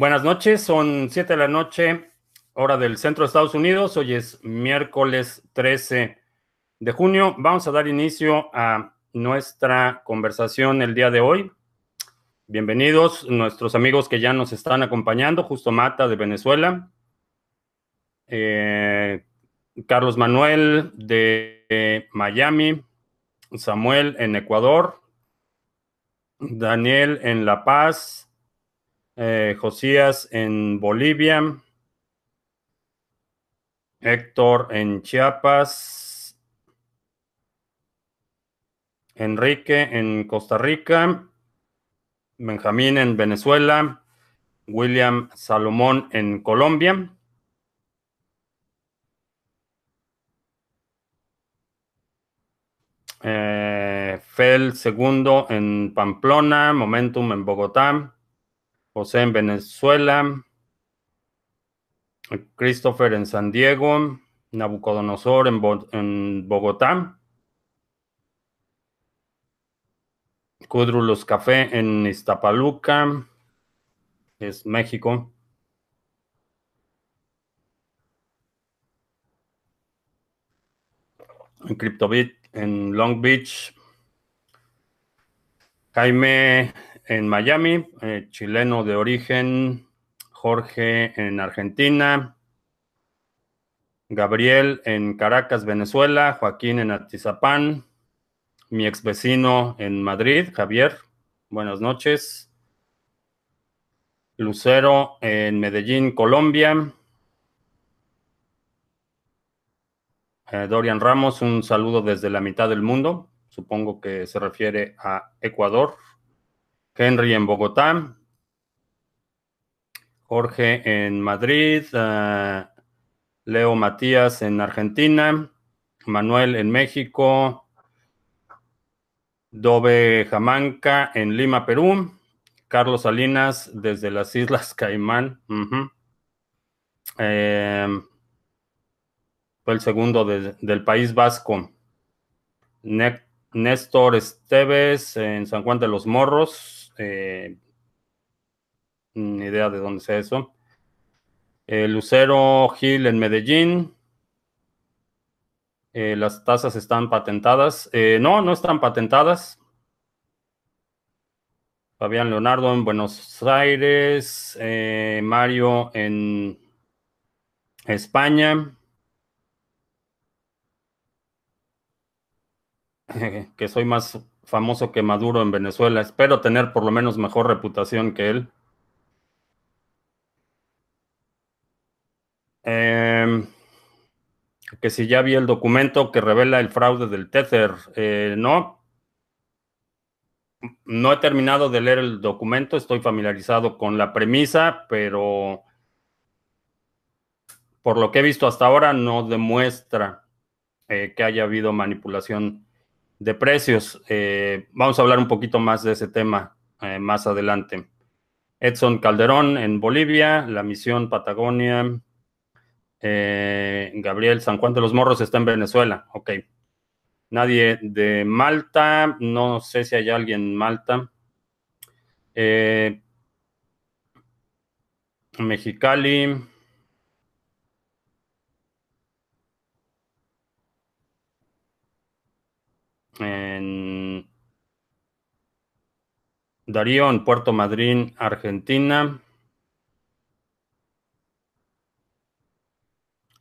Buenas noches, son 7 de la noche, hora del centro de Estados Unidos. Hoy es miércoles 13 de junio. Vamos a dar inicio a nuestra conversación el día de hoy. Bienvenidos nuestros amigos que ya nos están acompañando. Justo Mata de Venezuela. Eh, Carlos Manuel de Miami. Samuel en Ecuador. Daniel en La Paz. Eh, Josías en Bolivia, Héctor en Chiapas, Enrique en Costa Rica, Benjamín en Venezuela, William Salomón en Colombia. Eh, Fel segundo en Pamplona, Momentum en Bogotá. José en Venezuela, Christopher en San Diego, Nabucodonosor en, Bogotá, Cudrulos Café en Iztapaluca, es México. En CryptoBit en Long Beach, Jaime en Miami, eh, chileno de origen, Jorge en Argentina, Gabriel en Caracas, Venezuela, Joaquín en Atizapán, mi ex vecino en Madrid, Javier, buenas noches. Lucero en Medellín, Colombia. Eh, Dorian Ramos, un saludo desde la mitad del mundo. Supongo que se refiere a Ecuador. Henry en Bogotá, Jorge en Madrid, eh, Leo Matías en Argentina, Manuel en México, Dove Jamanca en Lima, Perú, Carlos Salinas desde las Islas Caimán. Em, fue el segundo del País Vasco. Néstor Esteves en San Juan de los Morros. Este, ni idea de dónde sea eso. Eh, Lucero Gil en Medellín. Eh, las tasas están patentadas. Eh, no, no están patentadas. Fabián Leonardo en Buenos Aires. Mario en España. que soy más famoso que Maduro en Venezuela. Espero tener por lo menos mejor reputación que él. Em, que si ya vi el documento que revela el fraude del Tether. Eh, no. No he terminado de leer el documento, estoy familiarizado con la premisa, pero por lo que he visto hasta ahora no demuestra eh, que haya habido manipulación de precios. Eh, vamos a hablar un poquito más de ese tema eh, más adelante. Edson Calderón en Bolivia, la misión Patagonia. Eh, Gabriel San Juan de los Morros está en Venezuela. Ok. Nadie de Malta. No sé si hay alguien en Malta. Mexicali. En Darío en Puerto Madryn, Argentina.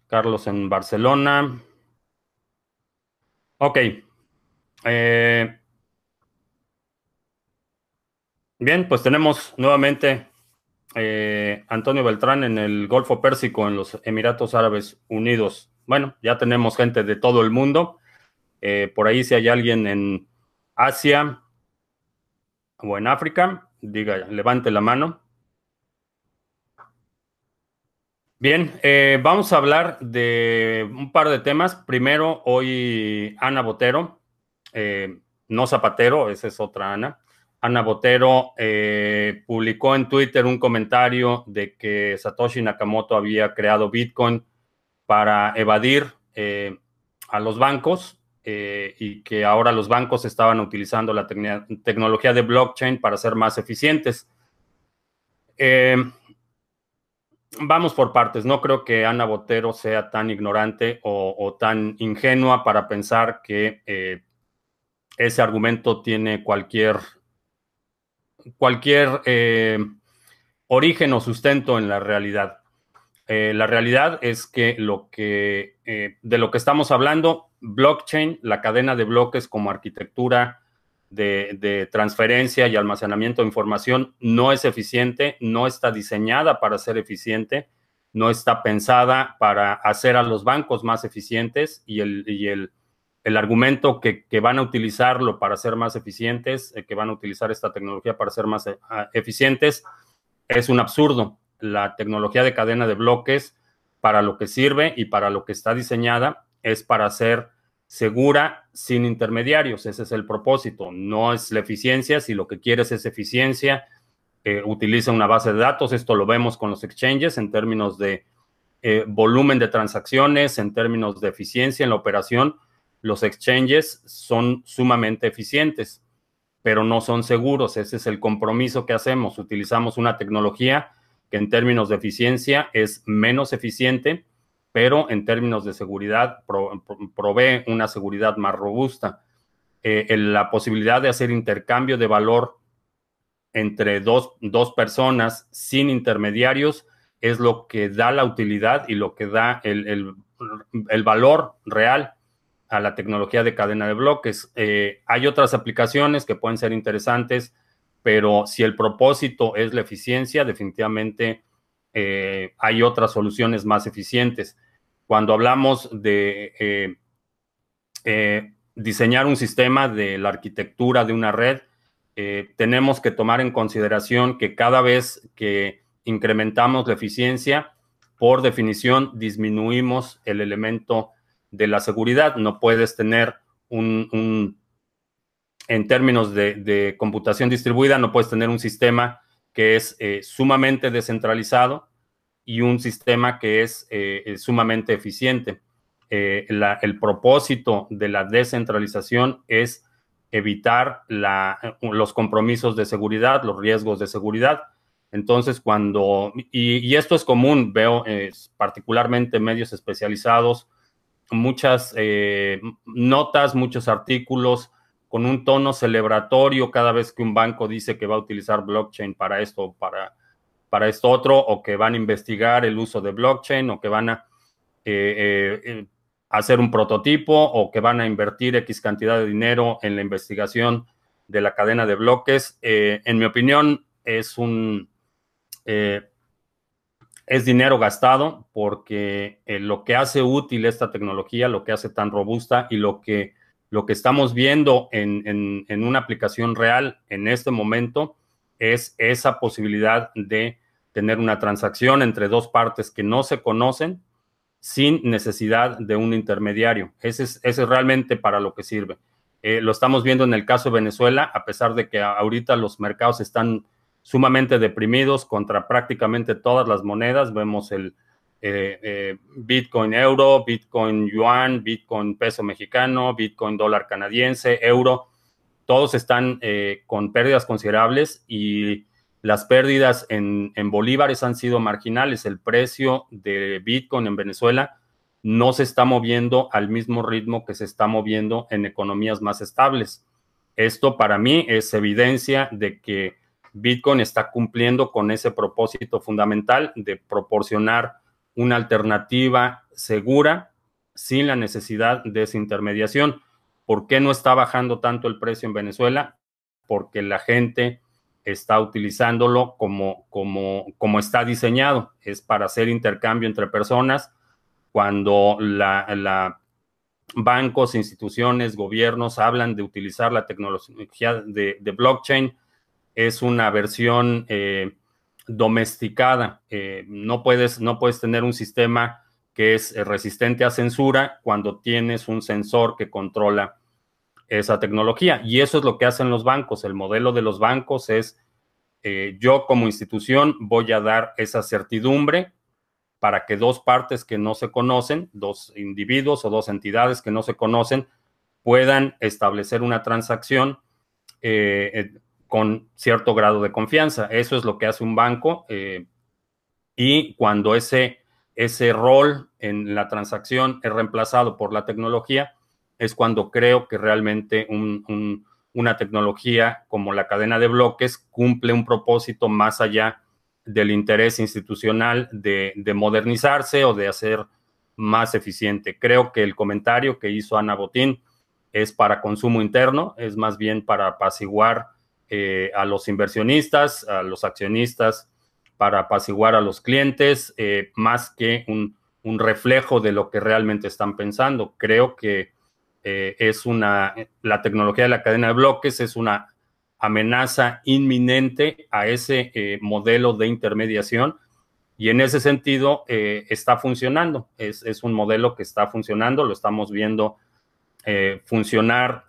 Carlos en Barcelona. Ok. Eh, bien, pues tenemos nuevamente eh, Antonio Beltrán en el Golfo Pérsico, en los Emiratos Árabes Unidos. Bueno, ya tenemos gente de todo el mundo. Eh, por ahí si hay alguien en Asia o en África, diga, levante la mano. Bien, eh, vamos a hablar de un par de temas. Primero, hoy Ana Botero, eh, no Zapatero, esa es otra Ana. Ana Botero publicó en Twitter un comentario de que Satoshi Nakamoto había creado Bitcoin para evadir a los bancos eh, y que ahora los bancos estaban utilizando la tecnología de blockchain para ser más eficientes. Eh, vamos por partes. No creo que Ana Botero sea tan ignorante o, tan ingenua para pensar que eh, ese argumento tiene cualquier, cualquier origen o sustento en la realidad. La realidad es que, lo que de lo que estamos hablando, blockchain, la cadena de bloques como arquitectura de, transferencia y almacenamiento de información no es eficiente, no está diseñada para ser eficiente, no está pensada para hacer a los bancos más eficientes y el, argumento que, van a utilizarlo para ser más eficientes, eh, que van a utilizar esta tecnología para ser más eh, eficientes, es un absurdo. La tecnología de cadena de bloques, para lo que sirve y para lo que está diseñada, es para ser segura sin intermediarios. Ese es el propósito. No es la eficiencia. Si lo que quieres es eficiencia, eh, utiliza una base de datos. Esto lo vemos con los exchanges en términos de eh, volumen de transacciones, en términos de eficiencia en la operación. Los exchanges son sumamente eficientes, pero no son seguros. Ese es el compromiso que hacemos. Utilizamos una tecnología que en términos de eficiencia es menos eficiente pero en términos de seguridad provee una seguridad más robusta. Eh, la posibilidad de hacer intercambio de valor entre dos, personas sin intermediarios es lo que da la utilidad y lo que da el, valor real a la tecnología de cadena de bloques. Eh, hay otras aplicaciones que pueden ser interesantes, pero si el propósito es la eficiencia, definitivamente eh, hay otras soluciones más eficientes. Cuando hablamos de eh, eh, diseñar un sistema de la arquitectura de una red, tenemos que tomar en consideración que cada vez que incrementamos la eficiencia, por definición disminuimos el elemento de la seguridad. No puedes tener un, en términos de, computación distribuida, no puedes tener un sistema que es sumamente descentralizado y un sistema que es eh, sumamente eficiente. Eh, el propósito de la descentralización es evitar los compromisos de seguridad, los riesgos de seguridad. Entonces, cuando, y, esto es común, veo particularmente medios especializados, muchas eh, notas, muchos artículos con un tono celebratorio cada vez que un banco dice que va a utilizar blockchain para esto o para para esto otro, o que van a investigar el uso de blockchain, o que van a eh, eh, eh, hacer un prototipo, o que van a invertir X cantidad de dinero en la investigación de la cadena de bloques. en mi opinión, es un es dinero gastado porque lo que hace útil esta tecnología, lo que hace tan robusta y lo que, lo que estamos viendo en, en una aplicación real en este momento es esa posibilidad de tener una transacción entre dos partes que no se conocen sin necesidad de un intermediario. Ese es, realmente para lo que sirve. Eh, lo estamos viendo en el caso de Venezuela, a pesar de que ahorita los mercados están sumamente deprimidos contra prácticamente todas las monedas. Vemos el eh, eh, Bitcoin euro, Bitcoin yuan, Bitcoin peso mexicano, Bitcoin dólar canadiense, euro todos están eh, con pérdidas considerables y las pérdidas en, bolívares han sido marginales. El precio de Bitcoin en Venezuela no se está moviendo al mismo ritmo que se está moviendo en economías más estables. Esto para mí es evidencia de que Bitcoin está cumpliendo con ese propósito fundamental de proporcionar una alternativa segura sin la necesidad de esa intermediación. ¿Por qué no está bajando tanto el precio en Venezuela? Porque la gente está utilizándolo como, como, como está diseñado. Es para hacer intercambio entre personas. Cuando la, bancos, instituciones, gobiernos hablan de utilizar la tecnología de, blockchain, es una versión eh, domesticada. Eh, no, puedes, no puedes tener un sistema que es resistente a censura cuando tienes un sensor que controla esa tecnología. Y eso es lo que hacen los bancos. El modelo de los bancos es, eh, yo como institución voy a dar esa certidumbre para que dos partes que no se conocen, dos individuos o dos entidades que no se conocen, puedan establecer una transacción eh, eh, con cierto grado de confianza. Eso es lo que hace un banco. Y cuando ese, ese rol en la transacción es reemplazado por la tecnología, es cuando creo que realmente una tecnología como la cadena de bloques cumple un propósito más allá del interés institucional de, de modernizarse o de hacer más eficiente. Creo que el comentario que hizo Ana Botín es para consumo interno, es más bien para apaciguar eh, a los inversionistas, a los accionistas, para apaciguar a los clientes, eh, más que un, reflejo de lo que realmente están pensando. Creo que eh, es una, la tecnología de la cadena de bloques es una amenaza inminente a ese modelo de intermediación y en ese sentido está funcionando. Es, es, un modelo que está funcionando, lo estamos viendo funcionar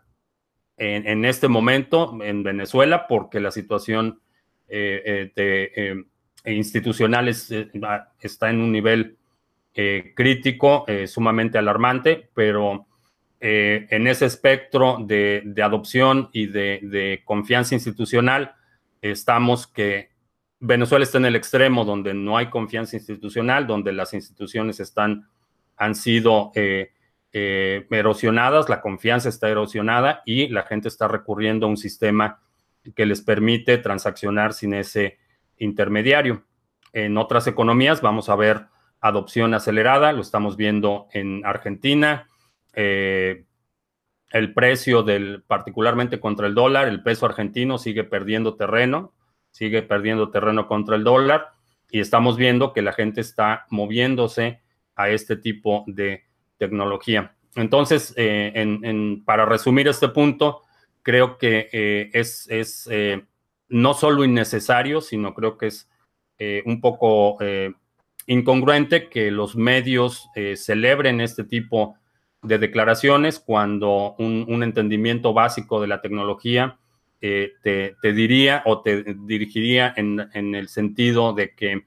en, este momento en Venezuela porque la situación eh, eh, eh, institucional está en un nivel crítico, sumamente alarmante, pero en ese espectro de, adopción y de, confianza institucional, estamos que Venezuela está en el extremo donde no hay confianza institucional, donde las instituciones están, han sido erosionadas, la confianza está erosionada y la gente está recurriendo a un sistema que les permite transaccionar sin ese intermediario. En otras economías vamos a ver adopción acelerada, lo estamos viendo en Argentina. Eh, el precio del, particularmente contra el dólar, el peso argentino sigue perdiendo terreno, sigue perdiendo terreno contra el dólar y estamos viendo que la gente está moviéndose a este tipo de tecnología. Entonces, eh, para resumir este punto, creo que eh, es, eh, no solo innecesario, sino creo que es un poco incongruente que los medios celebren este tipo de declaraciones cuando un, entendimiento básico de la tecnología te, diría o te dirigiría en, en el sentido de que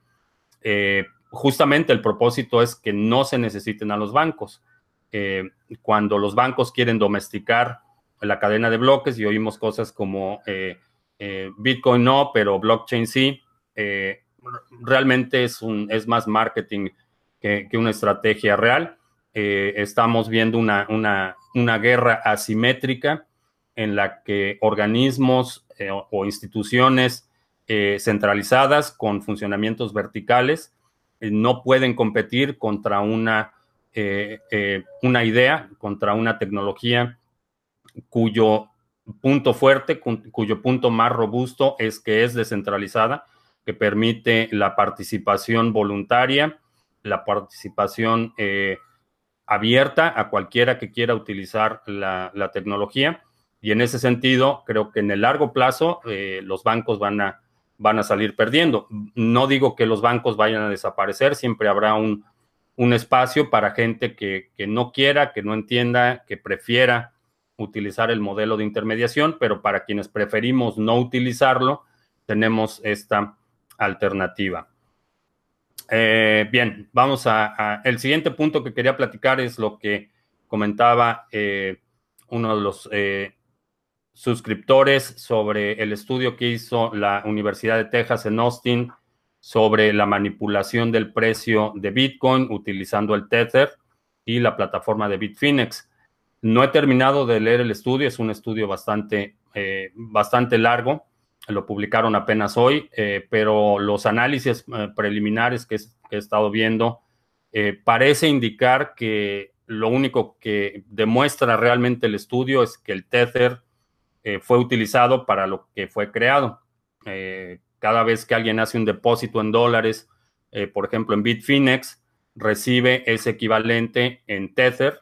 justamente el propósito es que no se necesiten a los bancos. Eh, cuando los bancos quieren domesticar la cadena de bloques y oímos cosas como eh, eh, Bitcoin no, pero blockchain sí, realmente es, un, es más marketing que, una estrategia real. estamos viendo una, una, una, guerra asimétrica en la que organismos o instituciones centralizadas con funcionamientos verticales no pueden competir contra una, eh, eh, una idea, contra una tecnología cuyo punto fuerte, cuyo punto más robusto es que es descentralizada, que permite la participación voluntaria, la participación eh, abierta a cualquiera que quiera utilizar la, la, tecnología. Y en ese sentido, creo que en el largo plazo los bancos van a van a salir perdiendo. No digo que los bancos vayan a desaparecer, siempre habrá un, espacio para gente que, no quiera, que no entienda, que prefiera utilizar el modelo de intermediación, pero para quienes preferimos no utilizarlo, tenemos esta alternativa. Eh, bien, vamos a, El siguiente punto que quería platicar es lo que comentaba eh, uno de los eh, suscriptores sobre el estudio que hizo la Universidad de Texas en Austin sobre la manipulación del precio de Bitcoin utilizando el Tether y la plataforma de Bitfinex. No he terminado de leer el estudio, es un estudio bastante, eh, bastante largo, lo publicaron apenas hoy, eh, pero los análisis eh, preliminares que, he estado viendo parece indicar que lo único que demuestra realmente el estudio es que el Tether eh, fue utilizado para lo que fue creado. Eh, cada vez que alguien hace un depósito en dólares, eh, por ejemplo en Bitfinex, recibe ese equivalente en Tether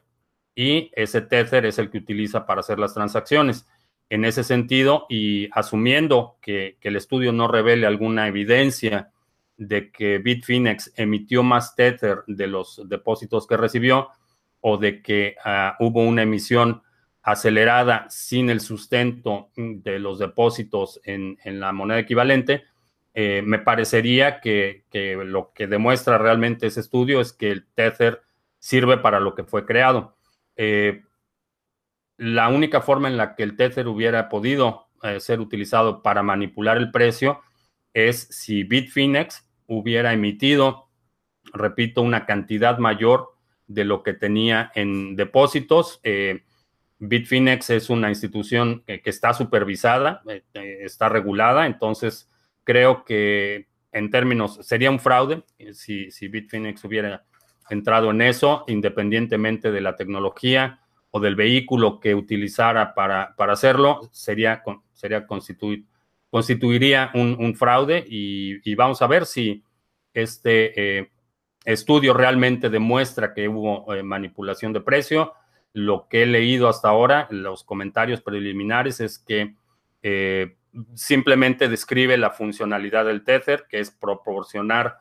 y ese Tether es el que utiliza para hacer las transacciones. En ese sentido, y asumiendo que, el estudio no revele alguna evidencia de que Bitfinex emitió más Tether de los depósitos que recibió o de que ah, hubo una emisión acelerada sin el sustento de los depósitos en, la moneda equivalente, eh, me parecería que, lo que demuestra realmente ese estudio es que el Tether sirve para lo que fue creado. Eh, la única forma en la que el Tether hubiera podido eh, ser utilizado para manipular el precio es si Bitfinex hubiera emitido, repito, una cantidad mayor de lo que tenía en depósitos. Bitfinex es una institución que, está supervisada, eh, eh, está regulada, entonces creo que en términos, sería un fraude si, si Bitfinex hubiera entrado en eso, independientemente de la tecnología o del vehículo que utilizara para, para hacerlo, sería, sería constituir, constituiría un, fraude y, vamos a ver si este estudio realmente demuestra que hubo eh, manipulación de precio. Lo que he leído hasta ahora, los comentarios preliminares, es que eh, simplemente describe la funcionalidad del Tether, que es proporcionar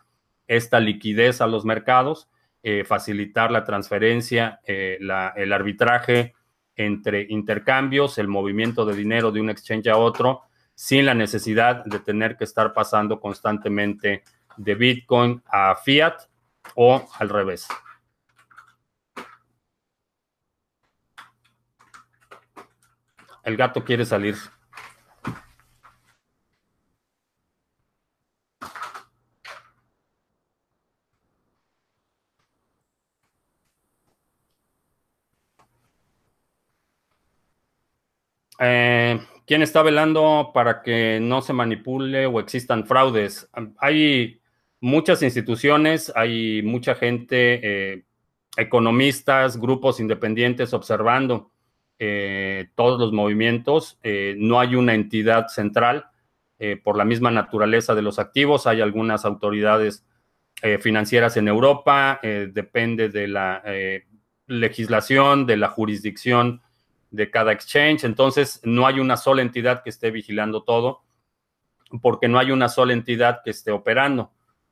esta liquidez a los mercados, eh, facilitar la transferencia, el arbitraje entre intercambios, el movimiento de dinero de un exchange a otro, sin la necesidad de tener que estar pasando constantemente de Bitcoin a fiat o al revés. El gato quiere salir. Eh, ¿Quién está velando para que no se manipule o existan fraudes? Hay muchas instituciones, hay mucha gente, eh, economistas, grupos independientes observando eh, todos los movimientos. Eh, no hay una entidad central por la misma naturaleza de los activos. Hay algunas autoridades financieras en Europa, depende de la legislación, de la jurisdicción de cada exchange. Entonces, no hay una sola entidad que esté vigilando todo, porque no hay una sola entidad que esté operando.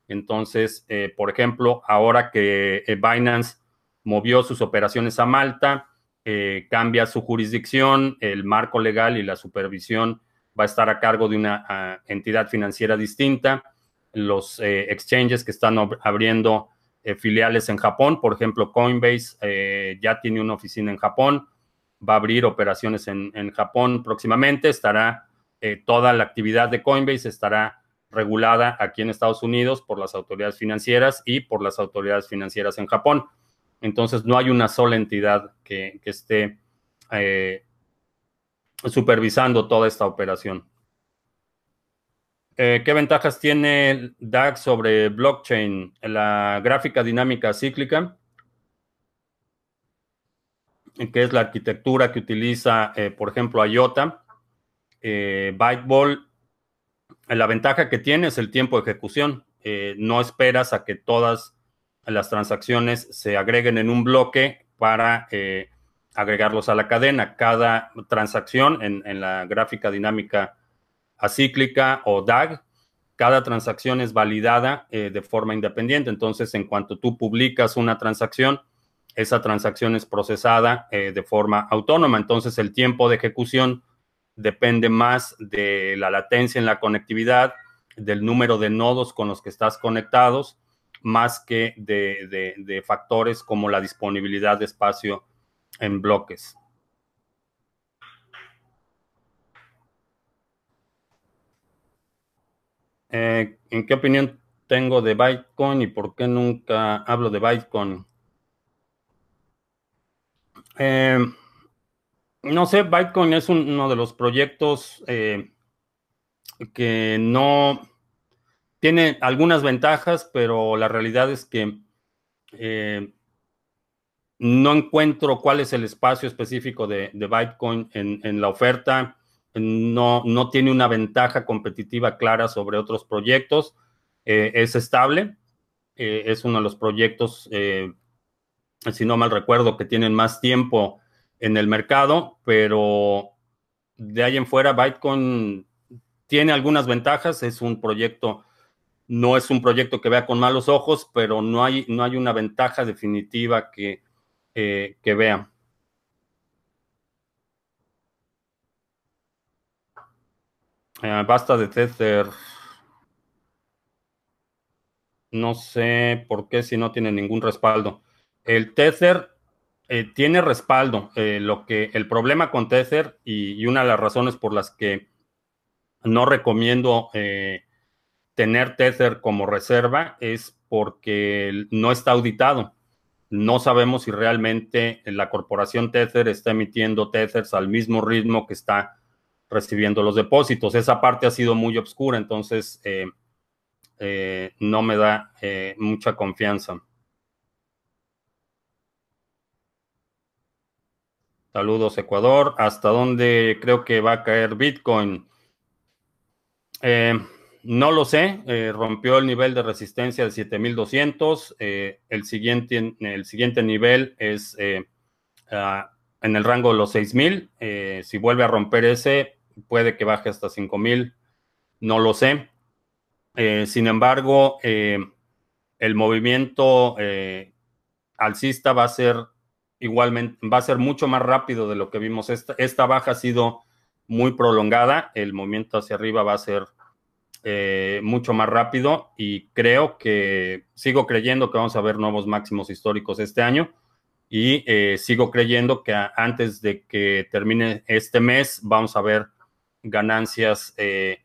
Entonces, eh, por ejemplo, ahora que eh, Binance movió sus operaciones a Malta, eh, cambia su jurisdicción, el marco legal y la supervisión va a estar a cargo de una ah, entidad financiera distinta. Los exchanges que están abriendo filiales en Japón, por ejemplo, Coinbase ya tiene una oficina en Japón, va a abrir operaciones en, en Japón próximamente, estará toda la actividad de Coinbase estará regulada aquí en Estados Unidos por las autoridades financieras y por las autoridades financieras en Japón. Entonces, no hay una sola entidad que, esté eh, supervisando toda esta operación. Eh, ¿Qué ventajas tiene DAX sobre blockchain? La gráfica dinámica cíclica, que es la arquitectura que utiliza, eh, por ejemplo, IOTA. Byteball la ventaja que tiene es el tiempo de ejecución. No esperas a que todas las transacciones se agreguen en un bloque para eh, agregarlos a la cadena. Cada transacción en, la gráfica dinámica acíclica o DAG, cada transacción es validada eh, de forma independiente. Entonces, en cuanto tú publicas una transacción, esa transacción es procesada de forma autónoma. Entonces, el tiempo de ejecución depende más de la latencia en la conectividad, del número de nodos con los que estás conectados, más que de, factores como la disponibilidad de espacio en bloques. Eh, ¿En qué opinión tengo de Bitcoin y por qué nunca hablo de Bitcoin? Eh, no sé, Bitcoin es uno de los proyectos eh, que no tiene algunas ventajas, pero la realidad es que eh, no encuentro cuál es el espacio específico de, Bitcoin en, la oferta. No, no, tiene una ventaja competitiva clara sobre otros proyectos. Eh, es estable. es uno de los proyectos, si no mal recuerdo, que tienen más tiempo en el mercado, pero de ahí en fuera Bitcoin tiene algunas ventajas, es un proyecto, no es un proyecto que vea con malos ojos, pero no hay, no hay una ventaja definitiva que, eh, que vea. Eh, basta de Tether. No sé por qué si no tiene ningún respaldo. El Tether eh, tiene respaldo. Lo que el problema con Tether y, una de las razones por las que no recomiendo tener Tether como reserva es porque no está auditado. No sabemos si realmente la corporación Tether está emitiendo Tethers al mismo ritmo que está recibiendo los depósitos. Esa parte ha sido muy oscura, entonces eh, eh, no me da eh, mucha confianza. Saludos, Ecuador. ¿Hasta dónde creo que va a caer Bitcoin? No lo sé. rompió el nivel de resistencia de 7200. el, siguiente, el siguiente nivel es ah, en el rango de los 6000. si vuelve a romper ese, puede que baje hasta 5000, no lo sé. Eh, sin embargo, eh, el movimiento eh, alcista va a ser igualmente, va a ser mucho más rápido de lo que vimos. Esta, esta baja ha sido muy prolongada, el movimiento hacia arriba va a ser mucho más rápido y creo que sigo creyendo que vamos a ver nuevos máximos históricos este año y sigo creyendo que antes de que termine este mes vamos a ver ganancias eh,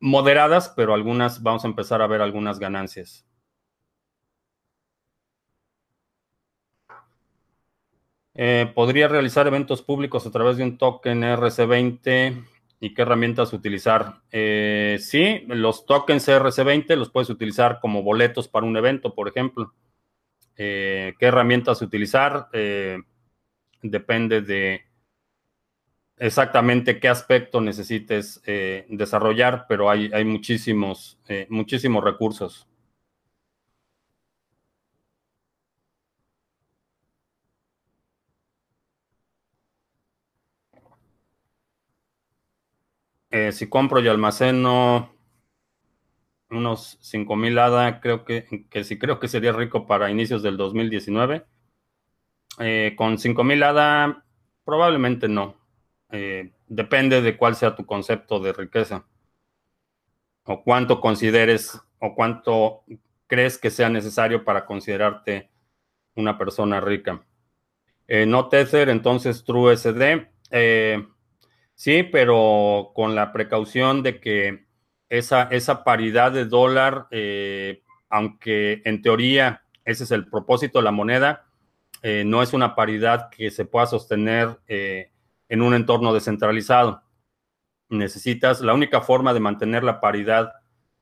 moderadas, pero algunas, vamos a empezar a ver algunas ganancias. Eh, ¿Podría realizar eventos públicos a través de un token RC20 y qué herramientas utilizar? Eh, sí, los tokens RC20 los puedes utilizar como boletos para un evento, por ejemplo. ¿Qué herramientas utilizar? depende de exactamente qué aspecto necesites eh, desarrollar, pero hay, hay muchísimos, eh, muchísimos recursos. Eh, si compro y almaceno unos 5000 ADA, creo que, que sí creo que sería rico para inicios del 2019. con 5000 ADA, probablemente no. Eh, depende de cuál sea tu concepto de riqueza o cuánto consideres o cuánto crees que sea necesario para considerarte una persona rica. Eh, no Tether, entonces TrueSD. Eh, sí, pero con la precaución de que esa, esa paridad de dólar, aunque en teoría ese es el propósito de la moneda, no es una paridad que se pueda sostener en un entorno descentralizado. Necesitas, la única forma de mantener la paridad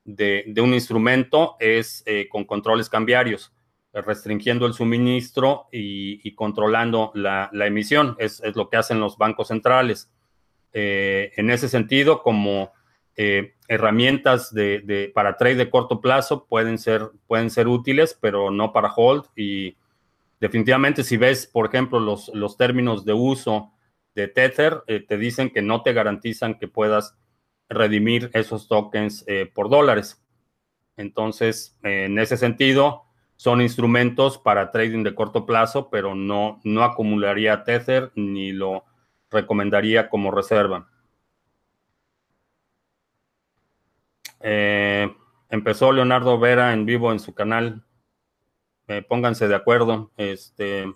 de, un instrumento es eh, con controles cambiarios, restringiendo el suministro y, controlando la, emisión. Es, lo que hacen los bancos centrales. Eh, en ese sentido, como eh, herramientas de, para trade de corto plazo pueden ser, pueden ser útiles, pero no para hold. Y definitivamente si ves, por ejemplo, los, los términos de uso de Tether eh, te dicen que no te garantizan que puedas redimir esos tokens eh, por dólares. Entonces, en ese sentido, son instrumentos para trading de corto plazo, pero no, no acumularía Tether ni lo recomendaría como reserva. Eh, empezó Leonardo Vera en vivo en su canal. pónganse de acuerdo. Este,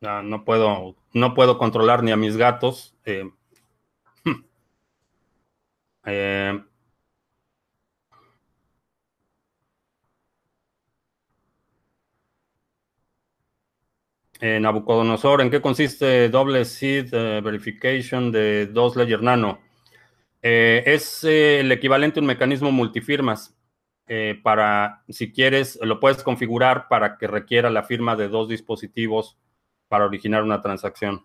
no puedo, no puedo controlar ni a mis gatos. Eh, eh, Nabucodonosor, ¿en qué consiste doble seed eh, verification de dos Ledger Nano? es el equivalente a un mecanismo multifirmas. para, si quieres, lo puedes configurar para que requiera la firma de dos dispositivos para originar una transacción.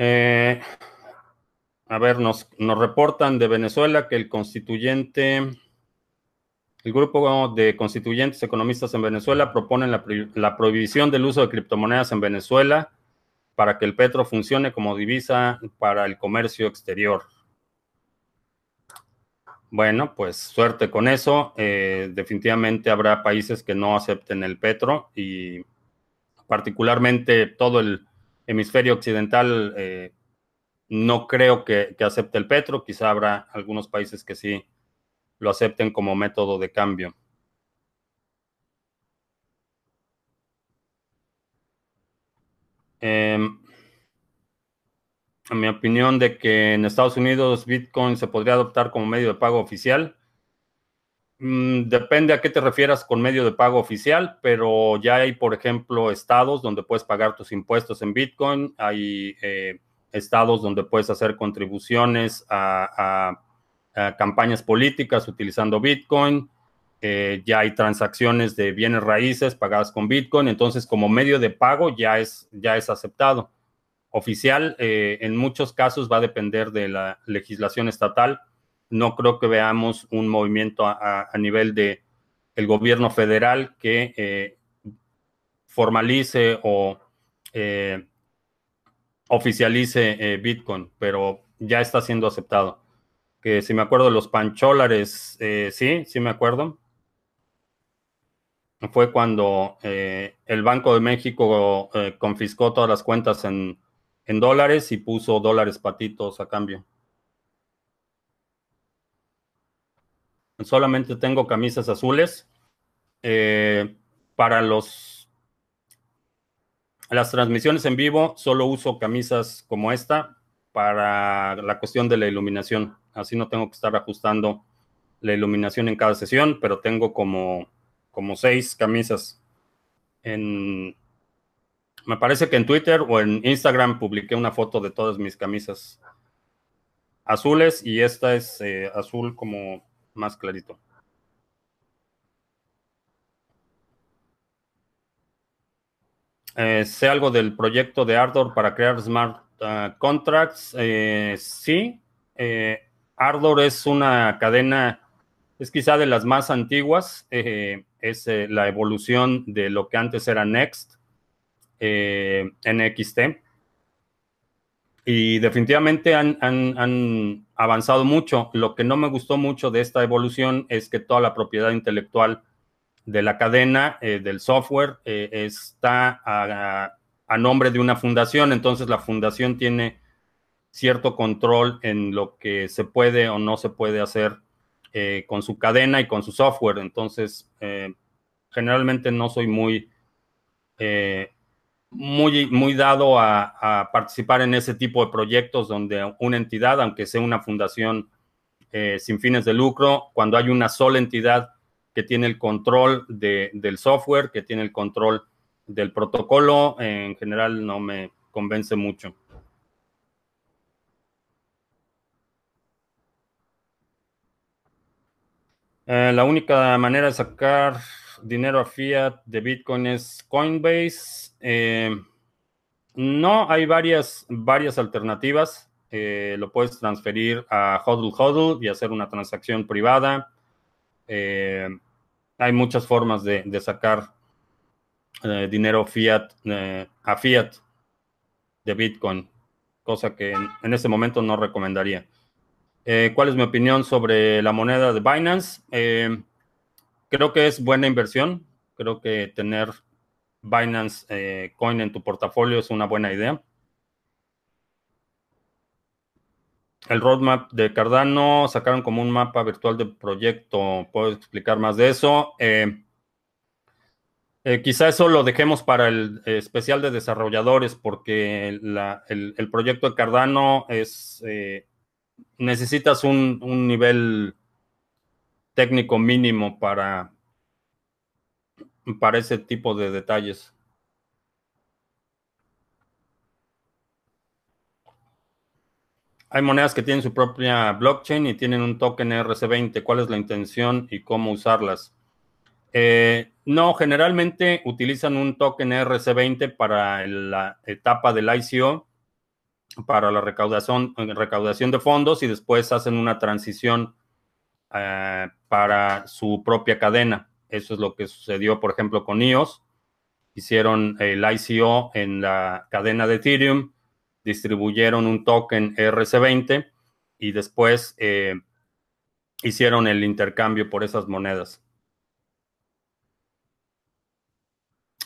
Eh, a ver, nos, nos, reportan de Venezuela que el constituyente, el grupo de constituyentes economistas en Venezuela proponen la, prohibición del uso de criptomonedas en Venezuela para que el petro funcione como divisa para el comercio exterior. Bueno, pues suerte con eso. Eh, definitivamente habrá países que no acepten el petro y particularmente todo el hemisferio occidental eh, no creo que, acepte el petro. Quizá habrá algunos países que sí lo acepten como método de cambio. Em, En mi opinión de que en Estados Unidos Bitcoin se podría adoptar como medio de pago oficial. Mm, depende a qué te refieras con medio de pago oficial, pero ya hay, por ejemplo, estados donde puedes pagar tus impuestos en Bitcoin, hay eh, estados donde puedes hacer contribuciones a, campañas políticas utilizando Bitcoin, eh, ya hay transacciones de bienes raíces pagadas con Bitcoin, entonces como medio de pago ya es, ya es aceptado. Oficial, eh, en muchos casos va a depender de la legislación estatal no creo que veamos un movimiento a, nivel de el gobierno federal que eh, formalice o eh, oficialice eh, Bitcoin, pero ya está siendo aceptado. Que si me acuerdo los pancholares, sí, sí me acuerdo. Fue cuando el Banco de México confiscó todas las cuentas en dólares y puso dólares patitos a cambio. solamente tengo camisas azules. Eh, para los las transmisiones en vivo, solo uso camisas como esta para la cuestión de la iluminación. Así no tengo que estar ajustando la iluminación en cada sesión, pero tengo como, como seis camisas. En, me parece que en Twitter o en Instagram publiqué una foto de todas mis camisas azules y esta es eh, azul como más clarito. Eh, sé algo del proyecto de Ardor para crear smart ah, contracts. Eh, sí, eh, Ardor es una cadena, es quizá de las más antiguas. es la evolución de lo que antes era Next, NXT y definitivamente han, avanzado mucho. Lo que no me gustó mucho de esta evolución es que toda la propiedad intelectual de la cadena, eh, del software, eh, está a, nombre de una fundación. Entonces la fundación tiene cierto control en lo que se puede o no se puede hacer eh, con su cadena y con su software. Entonces, generalmente no soy muy muy, muy dado a, participar en ese tipo de proyectos donde una entidad, aunque sea una fundación eh, sin fines de lucro, cuando hay una sola entidad que tiene el control del software, que tiene el control del protocolo, en general no me convence mucho. Eh, la única manera de sacar dinero a fiat de Bitcoin es Coinbase. Eh, no, hay varias, varias alternativas. Eh, lo puedes transferir a HODL HODL y hacer una transacción privada. Hay muchas formas de, sacar dinero fiat a fiat de Bitcoin, cosa que en, en este momento no recomendaría. ¿Cuál es mi opinión sobre la moneda de Binance? Creo que es buena inversión. Creo que tener Binance eh, Coin en tu portafolio es una buena idea. El roadmap de Cardano sacaron como un mapa virtual de proyecto. ¿Puedo explicar más de eso? Eh, eh, quizá eso lo dejemos para el especial de desarrolladores porque el, proyecto de Cardano es... necesitas un, un nivel técnico mínimo para, para ese tipo de detalles. Hay monedas que tienen su propia blockchain y tienen un token RC20. ¿Cuál es la intención y cómo usarlas? Eh, no, generalmente utilizan un token RC20 para la etapa del ICO, para la recaudación, recaudación de fondos y después hacen una transición eh, para su propia cadena. Eso es lo que sucedió, por ejemplo, con IOS. Hicieron el ICO en la cadena de Ethereum, distribuyeron un token RC20 y después eh, hicieron el intercambio por esas monedas.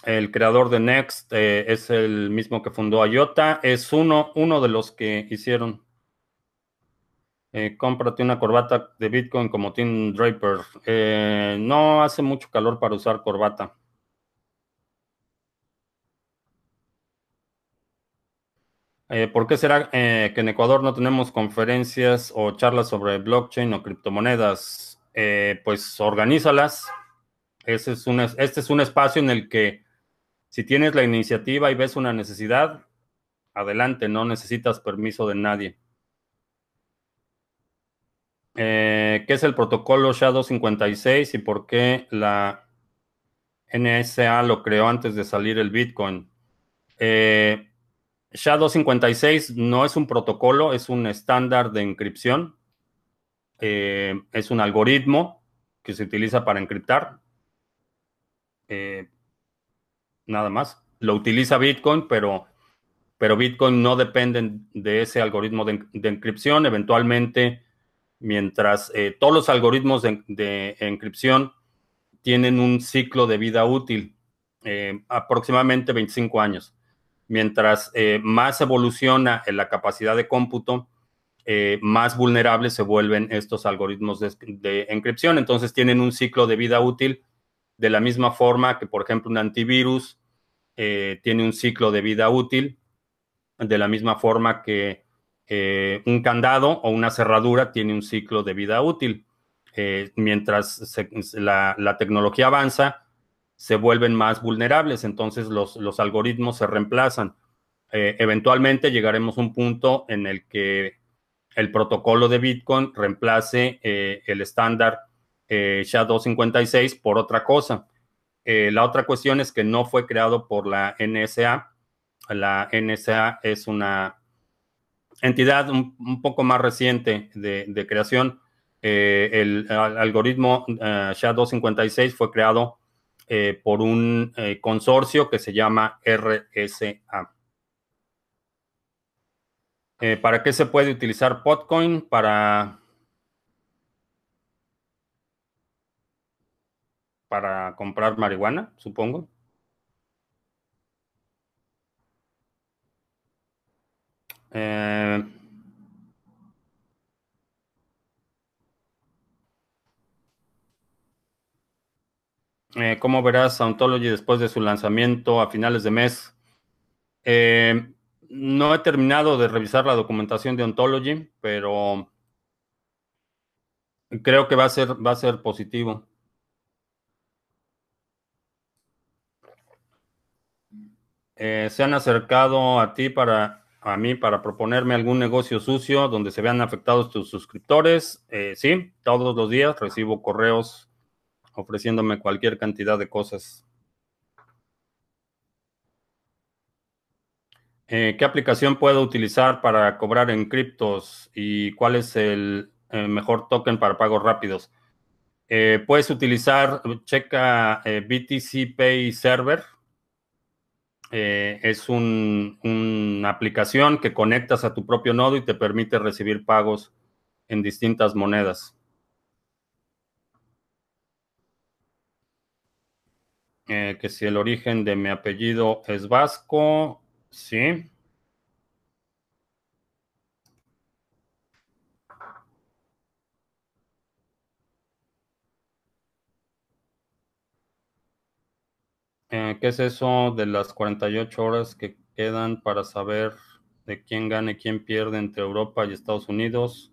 El creador de Next eh, es el mismo que fundó IOTA. Es uno, uno de los que hicieron. Eh, cómprate una corbata de Bitcoin como Tim Draper. Eh, no hace mucho calor para usar corbata. ¿Por qué será que en Ecuador no tenemos conferencias o charlas sobre blockchain o criptomonedas? Pues organízalas. Este es un espacio en el que si tienes la iniciativa y ves una necesidad, adelante, no necesitas permiso de nadie. ¿Qué es el protocolo SHA-256 y por qué la NSA lo creó antes de salir el Bitcoin? Eh, SHA-256 no es un protocolo, es un estándar de encripción. Eh, es un algoritmo que se utiliza para encriptar. Eh, nada más. Lo utiliza Bitcoin, pero, pero Bitcoin no depende de ese algoritmo de, encripción. Eventualmente, mientras eh, todos los algoritmos de, de, encripción tienen un ciclo de vida útil, aproximadamente 25 años mientras eh, más evoluciona en la capacidad de cómputo, eh, más vulnerables se vuelven estos algoritmos de, encripción. Entonces tienen un ciclo de vida útil de la misma forma que, por ejemplo, un antivirus eh, tiene un ciclo de vida útil, de la misma forma que un candado o una cerradura tiene un ciclo de vida útil. mientras la, tecnología avanza, se vuelven más vulnerables, entonces los, los algoritmos se reemplazan. Eh, eventualmente llegaremos a un punto en el que el protocolo de Bitcoin reemplace eh, el estándar eh, SHA-256 por otra cosa. la otra cuestión es que no fue creado por la NSA. La NSA es una entidad un, poco más reciente de, creación. el, el, algoritmo SHA-256 fue creado eh, por un eh, consorcio que se llama RSA. Eh, ¿Para qué se puede utilizar Potcoin? Para, para comprar marihuana, supongo. Eh, ¿Cómo verás Ontology después de su lanzamiento a finales de mes? Eh, no he terminado de revisar la documentación de Ontology, pero creo que va a ser, va a ser positivo. Eh, ¿Se han acercado a ti para a mí para proponerme algún negocio sucio donde se vean afectados tus suscriptores? sí, todos los días recibo correos ofreciéndome cualquier cantidad de cosas. Eh, ¿Qué aplicación puedo utilizar para cobrar en criptos y cuál es el, mejor token para pagos rápidos? Eh, puedes utilizar, checa eh, BTC Pay Server. Es una aplicación que conectas a tu propio nodo y te permite recibir pagos en distintas monedas. Eh, que si el origen de mi apellido es vasco, sí. Eh, ¿Qué es eso de las 48 horas que quedan para saber de quién gane, quién pierde entre Europa y Estados Unidos?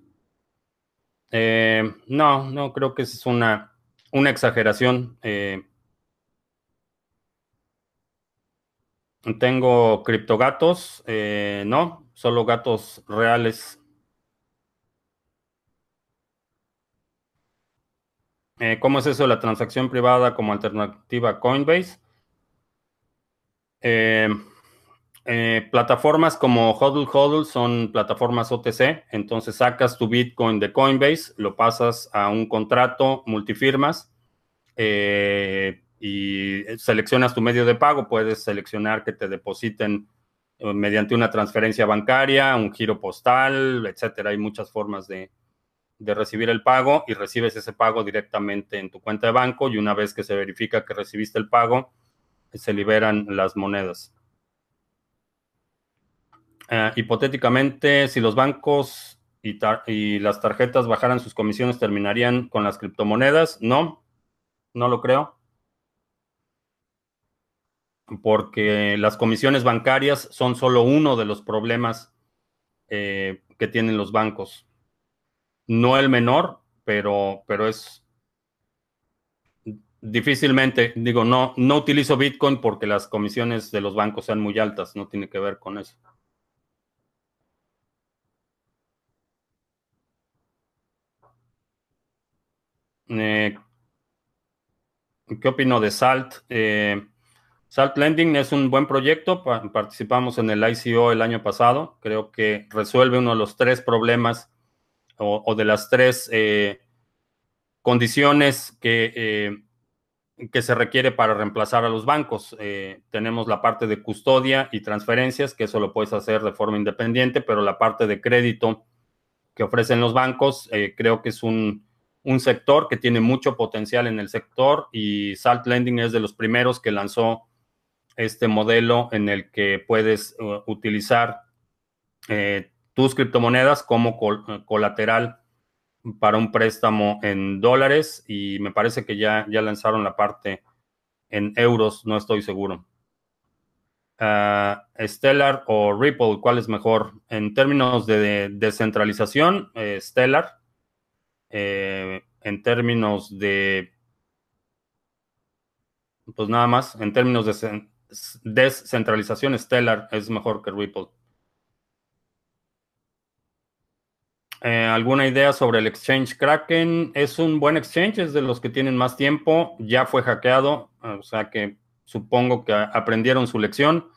Eh, no, no creo que es una, una exageración. Tengo criptogatos, eh, no, solo gatos reales. Eh, ¿Cómo es eso la transacción privada como alternativa a Coinbase? Eh, plataformas como HODL HODL son plataformas OTC, entonces sacas tu Bitcoin de Coinbase, lo pasas a un contrato multifirmas y seleccionas tu medio de pago, puedes seleccionar que te depositen eh, mediante una transferencia bancaria, un giro postal, etcétera. Hay muchas formas de, recibir el pago y recibes ese pago directamente en tu cuenta de banco. Y una vez que se verifica que recibiste el pago, se liberan las monedas. Eh, hipotéticamente, si los bancos y, las tarjetas bajaran sus comisiones, ¿terminarían con las criptomonedas? No, no lo creo porque las comisiones bancarias son solo uno de los problemas que tienen los bancos. No el menor, pero, pero es difícilmente, digo, no, no utilizo Bitcoin porque las comisiones de los bancos sean muy altas, no tiene que ver con eso. Eh, ¿Qué opino de Salt? Eh, Salt Lending es un buen proyecto. Participamos en el ICO el año pasado. Creo que resuelve uno de los tres problemas o, de las tres eh, condiciones que, que se requiere para reemplazar a los bancos. tenemos la parte de custodia y transferencias, que eso lo puedes hacer de forma independiente, pero la parte de crédito que ofrecen los bancos, creo que es un un sector que tiene mucho potencial en el sector y Salt Lending es de los primeros que lanzó este modelo en el que puedes uh, utilizar eh, tus criptomonedas como colateral para un préstamo en dólares y me parece que ya, ya lanzaron la parte en euros, no estoy seguro. Uh, Stellar o Ripple, ¿cuál es mejor? En términos de descentralización, eh, Stellar eh, en términos de, pues nada más, en términos de descentralización, Stellar es mejor que Ripple. Eh, ¿Alguna idea sobre el exchange Kraken? Es un buen exchange, es de los que tienen más tiempo, ya fue hackeado, o sea que supongo que aprendieron su lección,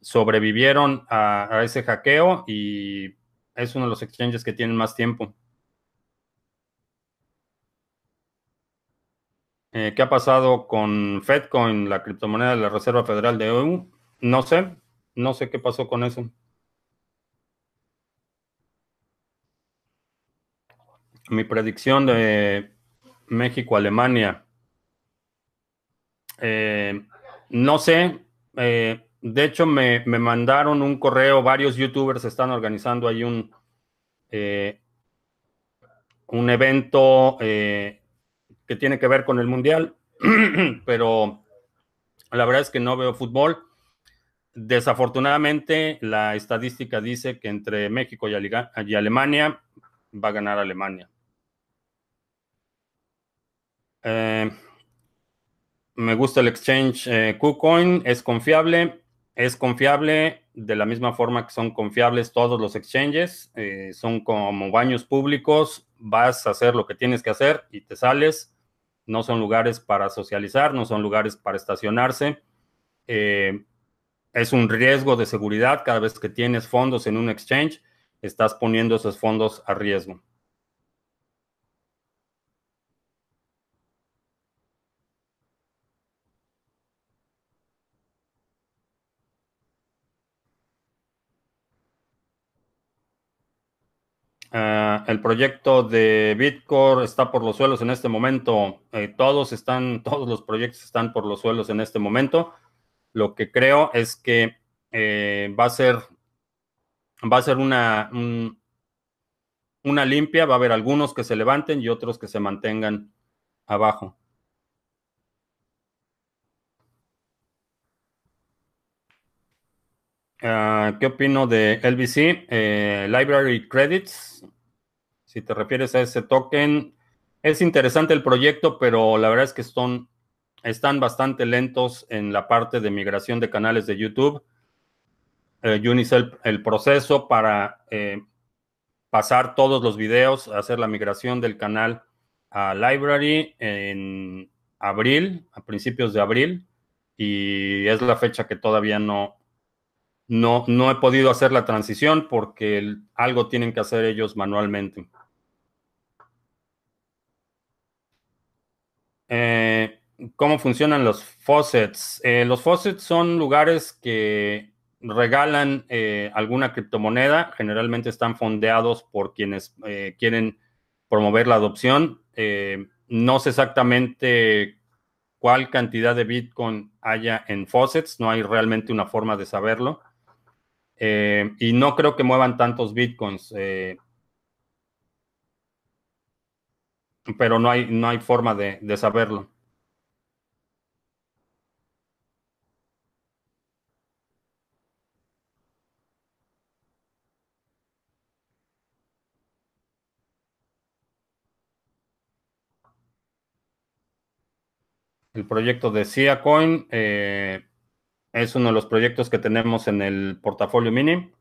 sobrevivieron a ese hackeo y es uno de los exchanges que tienen más tiempo. Eh, ¿Qué ha pasado con Fedcoin, la criptomoneda de la Reserva Federal de EU? No sé, no sé qué pasó con eso. Mi predicción de México-Alemania. Eh, no sé. Eh, de hecho, me, mandaron un correo. Varios youtubers están organizando ahí un, un evento que tiene que ver con el Mundial, pero la verdad es que no veo fútbol. Desafortunadamente, la estadística dice que entre México y, Alemania va a ganar Alemania. Eh, me gusta el exchange eh, KuCoin, es confiable, es confiable de la misma forma que son confiables todos los exchanges, eh, son como baños públicos, vas a hacer lo que tienes que hacer y te sales no son lugares para socializar, no son lugares para estacionarse. Es un riesgo de seguridad cada vez que tienes fondos en un exchange, estás poniendo esos fondos a riesgo. Eh, el proyecto de Bitcoin está por los suelos en este momento. Eh, todos están, todos los proyectos están por los suelos en este momento. Lo que creo es que eh, va a ser, va a ser una, una limpia. Va a haber algunos que se levanten y otros que se mantengan abajo. Ah, ¿Qué opino de LBC? Library Credits si te refieres a ese token, es interesante el proyecto, pero la verdad es que están, bastante lentos en la parte de migración de canales de YouTube. Eh, el proceso para eh, pasar todos los videos, hacer la migración del canal a Library en abril, a principios de abril, y es la fecha que todavía no, no, no he podido hacer la transición porque algo tienen que hacer ellos manualmente. Eh, ¿Cómo funcionan los faucets? Eh, los faucets son lugares que regalan eh, alguna criptomoneda. Generalmente están fondeados por quienes quieren promover la adopción. no sé exactamente cuál cantidad de Bitcoin haya en faucets. No hay realmente una forma de saberlo. y no creo que muevan tantos Bitcoins. pero no hay, no hay forma de, de saberlo. El proyecto de CIA Coin eh, es uno de los proyectos que tenemos en el portafolio mini.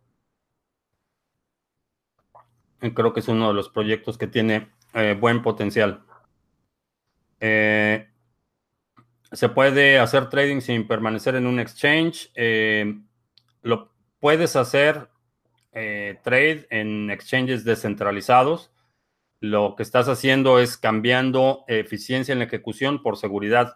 Creo que es uno de los proyectos que tiene eh, buen potencial. Eh, se puede hacer trading sin permanecer en un exchange. Eh, lo puedes hacer trade en exchanges descentralizados. Lo que estás haciendo es cambiando eficiencia en la ejecución por seguridad.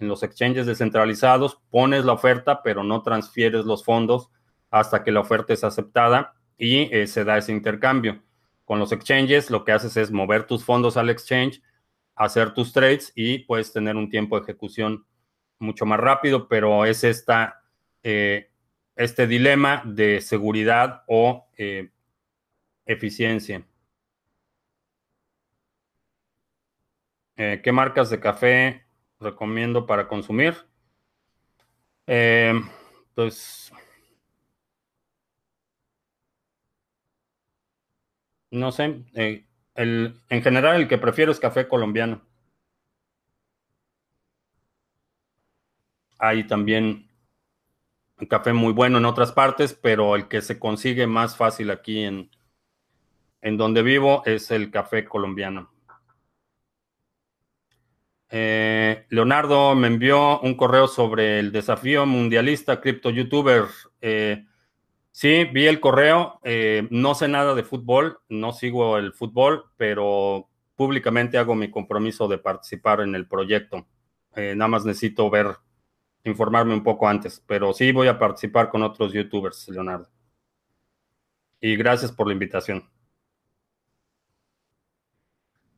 En los exchanges descentralizados pones la oferta, pero no transfieres los fondos hasta que la oferta es aceptada y se da ese intercambio. Con los exchanges lo que haces es mover tus fondos al exchange, hacer tus trades y puedes tener un tiempo de ejecución mucho más rápido, pero es esta, eh, este dilema de seguridad o eh, eficiencia. Eh, ¿Qué marcas de café recomiendo para consumir? pues No sé. Eh, el, en general, el que prefiero es café colombiano. Hay también café muy bueno en otras partes, pero el que se consigue más fácil aquí en, en donde vivo es el café colombiano. Eh, Leonardo me envió un correo sobre el desafío mundialista cripto youtuber. Eh, Sí, vi el correo. Eh, no sé nada de fútbol, no sigo el fútbol, pero públicamente hago mi compromiso de participar en el proyecto. Eh, nada más necesito ver, informarme un poco antes, pero sí voy a participar con otros youtubers, Leonardo. Y gracias por la invitación.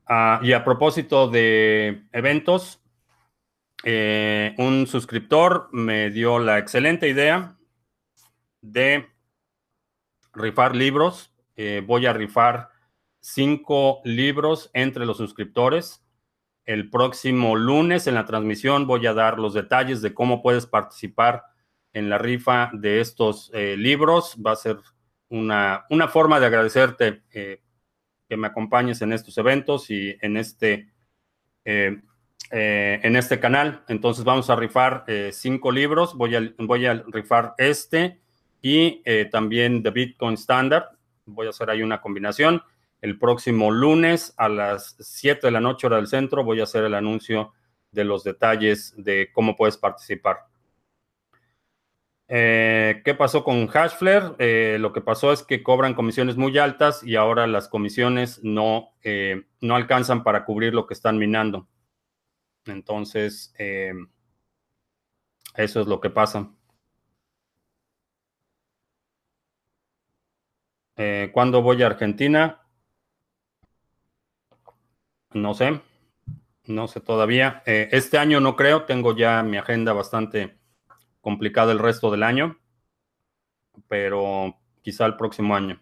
Ah, y a propósito de eventos, eh, un suscriptor me dio la excelente idea de rifar libros. Eh, voy a rifar cinco libros entre los suscriptores. El próximo lunes en la transmisión voy a dar los detalles de cómo puedes participar en la rifa de estos eh, libros. Va a ser una, una forma de agradecerte eh, que me acompañes en estos eventos y en este, en este canal. Entonces vamos a rifar cinco libros. Voy a, voy a rifar este y eh, también de Bitcoin Standard. Voy a hacer ahí una combinación. El próximo lunes a las 7 de la noche hora del centro voy a hacer el anuncio de los detalles de cómo puedes participar. Eh, ¿Qué pasó con Hashflare? Eh, lo que pasó es que cobran comisiones muy altas y ahora las comisiones no, no alcanzan para cubrir lo que están minando. Entonces, eso es lo que pasa. Eh, ¿Cuándo voy a Argentina? No sé, no sé todavía. Eh, este año no creo, tengo ya mi agenda bastante complicada el resto del año, pero quizá el próximo año.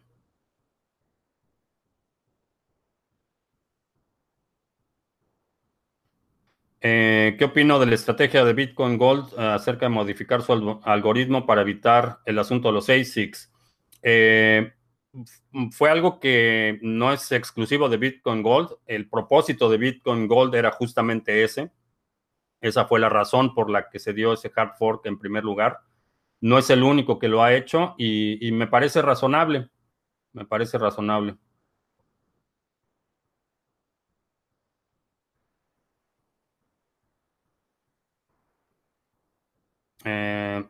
Eh, ¿Qué opino de la estrategia de Bitcoin Gold acerca de modificar su algoritmo para evitar el asunto de los ASICs? Fue algo que no es exclusivo de Bitcoin Gold. El propósito de Bitcoin Gold era justamente ese. Esa fue la razón por la que se dio ese hard fork en primer lugar. No es el único que lo ha hecho y, me parece razonable. Me parece razonable. Eh,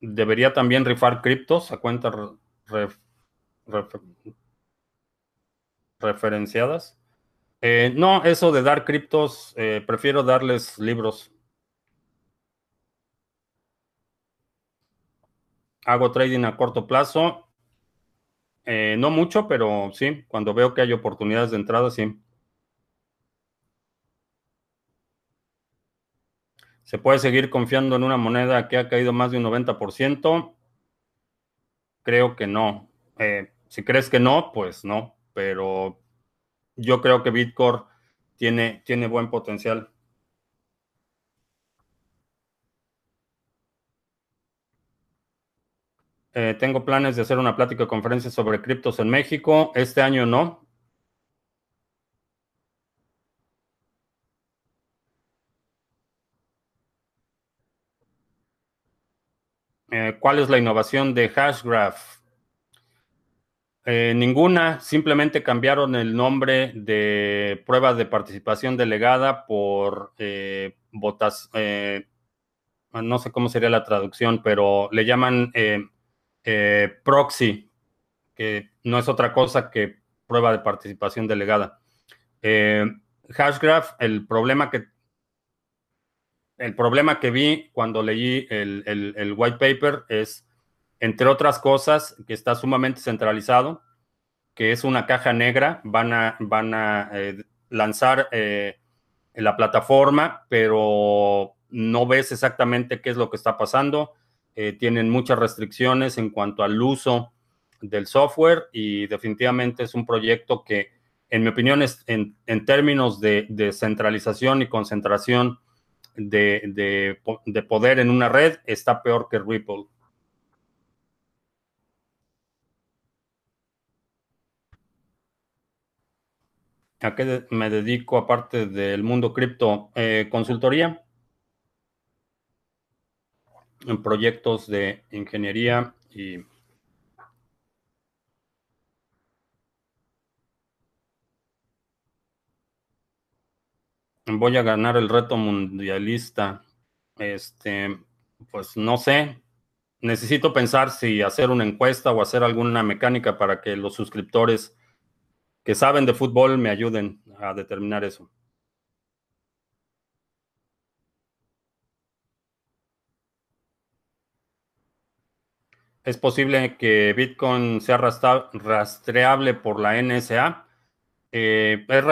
debería también rifar criptos a cuenta referenciadas. Eh, no, eso de dar criptos, eh, prefiero darles libros. Hago trading a corto plazo. Eh, no mucho, pero sí, cuando veo que hay oportunidades de entrada, sí. ¿Se puede seguir confiando en una moneda que ha caído más de un 90%? Creo que no. Eh, si crees que no, pues no, pero yo creo que Bitcore tiene, tiene buen potencial. Eh, tengo planes de hacer una plática de conferencia sobre criptos en México. Este año no. Eh, ¿Cuál es la innovación de Hashgraph? Eh, ninguna, simplemente cambiaron el nombre de prueba de participación delegada por eh, votas, no sé cómo sería la traducción, pero le llaman proxy, que no es otra cosa que prueba de participación delegada. Hashgraph, el problema que el problema que vi cuando leí el, white paper es, entre otras cosas, que está sumamente centralizado, que es una caja negra, van a, eh, lanzar eh, la plataforma, pero no ves exactamente qué es lo que está pasando. Eh, tienen muchas restricciones en cuanto al uso del software y definitivamente es un proyecto que, en mi opinión, es en, términos de centralización y concentración de, poder en una red está peor que Ripple. ¿A qué me dedico aparte del mundo cripto? Eh, consultoría en proyectos de ingeniería y voy a ganar el reto mundialista. Este, pues no sé. Necesito pensar si hacer una encuesta o hacer alguna mecánica para que los suscriptores que saben de fútbol me ayuden a determinar eso. ¿Es posible que Bitcoin sea rastreable por la NSA? Eh, es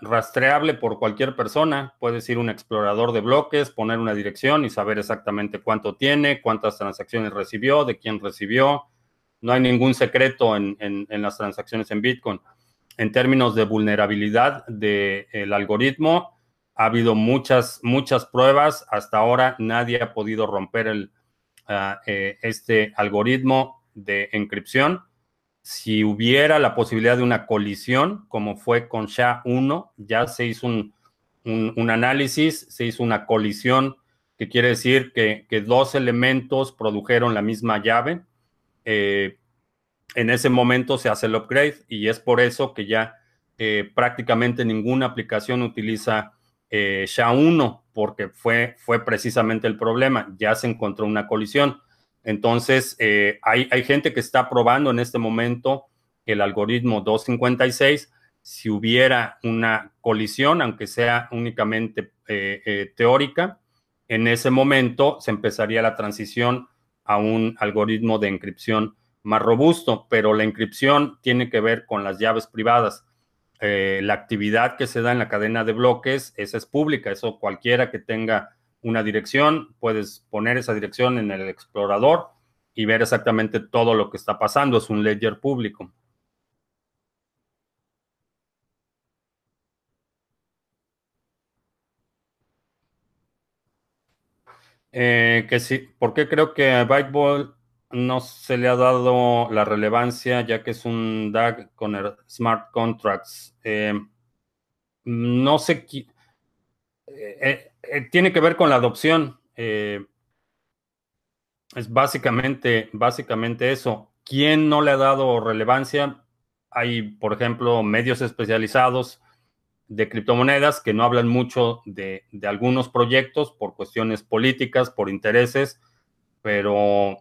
rastreable por cualquier persona. Puedes ir un explorador de bloques, poner una dirección y saber exactamente cuánto tiene, cuántas transacciones recibió, de quién recibió. No hay ningún secreto en, las transacciones en Bitcoin. En términos de vulnerabilidad del algoritmo, ha habido muchas, muchas pruebas. Hasta ahora nadie ha podido romper ah, eh, este algoritmo de encripción si hubiera la posibilidad de una colisión, como fue con SHA-1, ya se hizo un, análisis, se hizo una colisión, que quiere decir que, dos elementos produjeron la misma llave. Eh, en ese momento se hace el upgrade y es por eso que ya eh, prácticamente ninguna aplicación utiliza eh, SHA-1, porque fue, fue precisamente el problema, ya se encontró una colisión. Entonces, eh, hay, gente que está probando en este momento el algoritmo 256. Si hubiera una colisión, aunque sea únicamente eh, teórica, en ese momento se empezaría la transición a un algoritmo de encripción más robusto, pero la encripción tiene que ver con las llaves privadas. la actividad que se da en la cadena de bloques, esa es pública, eso cualquiera que tenga una dirección, puedes poner esa dirección en el explorador y ver exactamente todo lo que está pasando. Es un ledger público. Eh, que sí, ¿por qué creo que Byteball no se le ha dado la relevancia ya que es un DAG con smart contracts? Eh, no sé, eh, eh, tiene que ver con la adopción. Eh, es básicamente, básicamente eso. ¿Quién no le ha dado relevancia? Hay, por ejemplo, medios especializados de criptomonedas que no hablan mucho de, algunos proyectos por cuestiones políticas, por intereses, pero,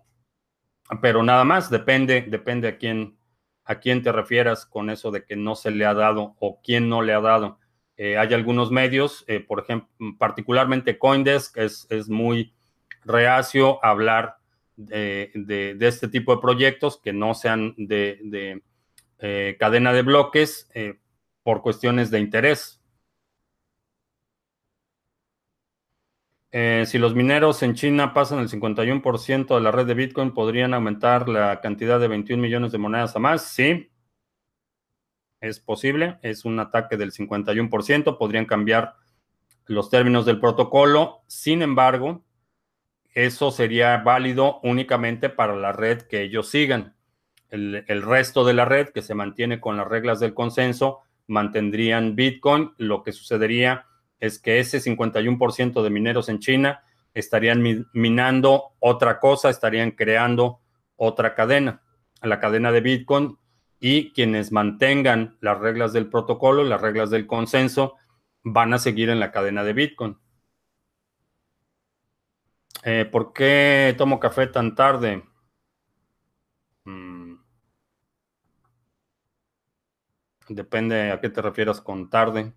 pero nada más, depende, depende a quién, a quién te refieras con eso de que no se le ha dado o quién no le ha dado. Eh, hay algunos medios, eh, por ejemplo, particularmente Coindesk, que es, muy reacio a hablar de, este tipo de proyectos que no sean de, eh, cadena de bloques por cuestiones de interés. Si los mineros en China pasan el 51% de la red de Bitcoin, ¿podrían aumentar la cantidad de 21 millones de monedas a más? Sí, es posible, es un ataque del 51%, podrían cambiar los términos del protocolo, sin embargo, eso sería válido únicamente para la red que ellos sigan. El, resto de la red que se mantiene con las reglas del consenso mantendrían Bitcoin. Lo que sucedería es que ese 51% de mineros en China estarían minando otra cosa, estarían creando otra cadena, la cadena de Bitcoin, y quienes mantengan las reglas del protocolo, las reglas del consenso, van a seguir en la cadena de Bitcoin. Eh, ¿Por qué tomo café tan tarde? Mm. Depende a qué te refieras con tarde.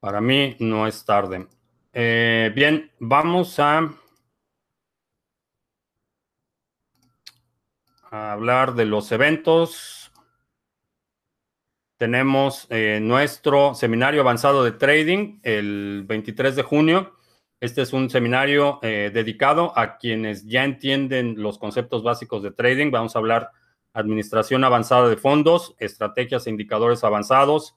Para mí no es tarde. Eh, bien, vamos a, hablar de los eventos. Tenemos eh, nuestro seminario avanzado de trading el 23 de junio. Este es un seminario eh, dedicado a quienes ya entienden los conceptos básicos de trading. Vamos a hablar administración avanzada de fondos, estrategias e indicadores avanzados,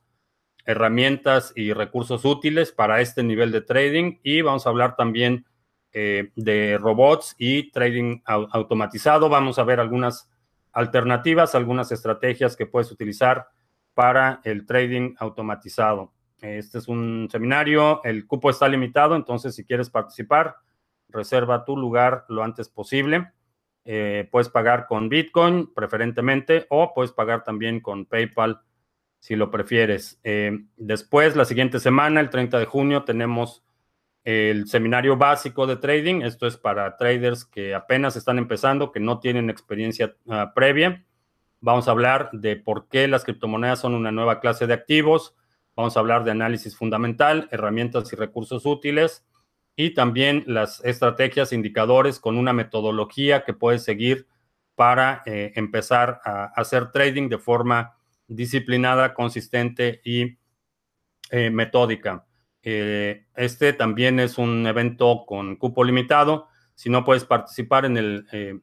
herramientas y recursos útiles para este nivel de trading y vamos a hablar también eh, de robots y trading automatizado. Vamos a ver algunas alternativas, algunas estrategias que puedes utilizar para el trading automatizado. Este es un seminario, el cupo está limitado, entonces si quieres participar, reserva tu lugar lo antes posible. Eh, puedes pagar con Bitcoin preferentemente o puedes pagar también con PayPal si lo prefieres. Eh, después, la siguiente semana, el 30 de junio, tenemos el seminario básico de trading. Esto es para traders que apenas están empezando, que no tienen experiencia ah, previa. Vamos a hablar de por qué las criptomonedas son una nueva clase de activos. Vamos a hablar de análisis fundamental, herramientas y recursos útiles y también las estrategias, indicadores con una metodología que puedes seguir para eh, empezar a hacer trading de forma disciplinada, consistente y eh, metódica. Eh, este también es un evento con cupo limitado. Si no puedes participar en el eh,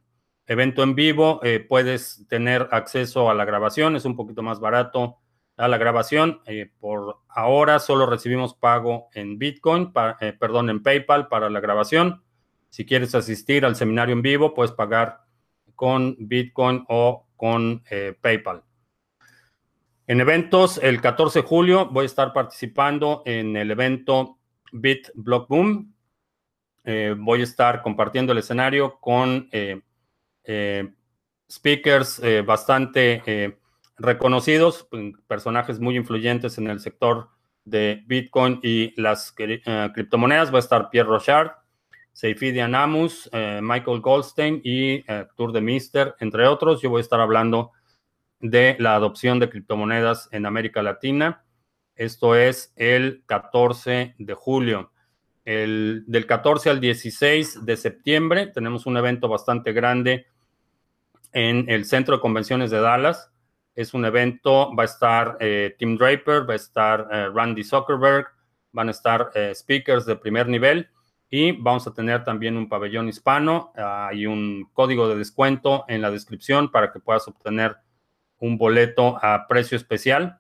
evento en vivo, puedes tener acceso a la grabación. Es un poquito más barato a la grabación. por ahora solo recibimos pago en Bitcoin, perdón, en PayPal para la grabación. Si quieres asistir al seminario en vivo, puedes pagar con Bitcoin o con PayPal. En eventos, el 14 de julio voy a estar participando en el evento Bit Block Boom. Eh, voy a estar compartiendo el escenario con eh, eh, speakers bastante reconocidos, personajes muy influyentes en el sector de Bitcoin y las criptomonedas. Va a estar Pierre Rochard, Seyfidian Amus, Michael Goldstein y Tour de Mister, entre otros. Yo voy a estar hablando la adopción de criptomonedas en América Latina. Esto es el 14 de julio. El, del 14 al 16 de septiembre tenemos un evento bastante grande en el Centro de Convenciones de Dallas. Es un evento, va a estar eh, Tim Draper, va a estar eh, Randy Zuckerberg, van a estar eh, speakers de primer nivel y vamos a tener también un pabellón hispano y un código de descuento en la descripción para que puedas obtener un boleto a precio especial.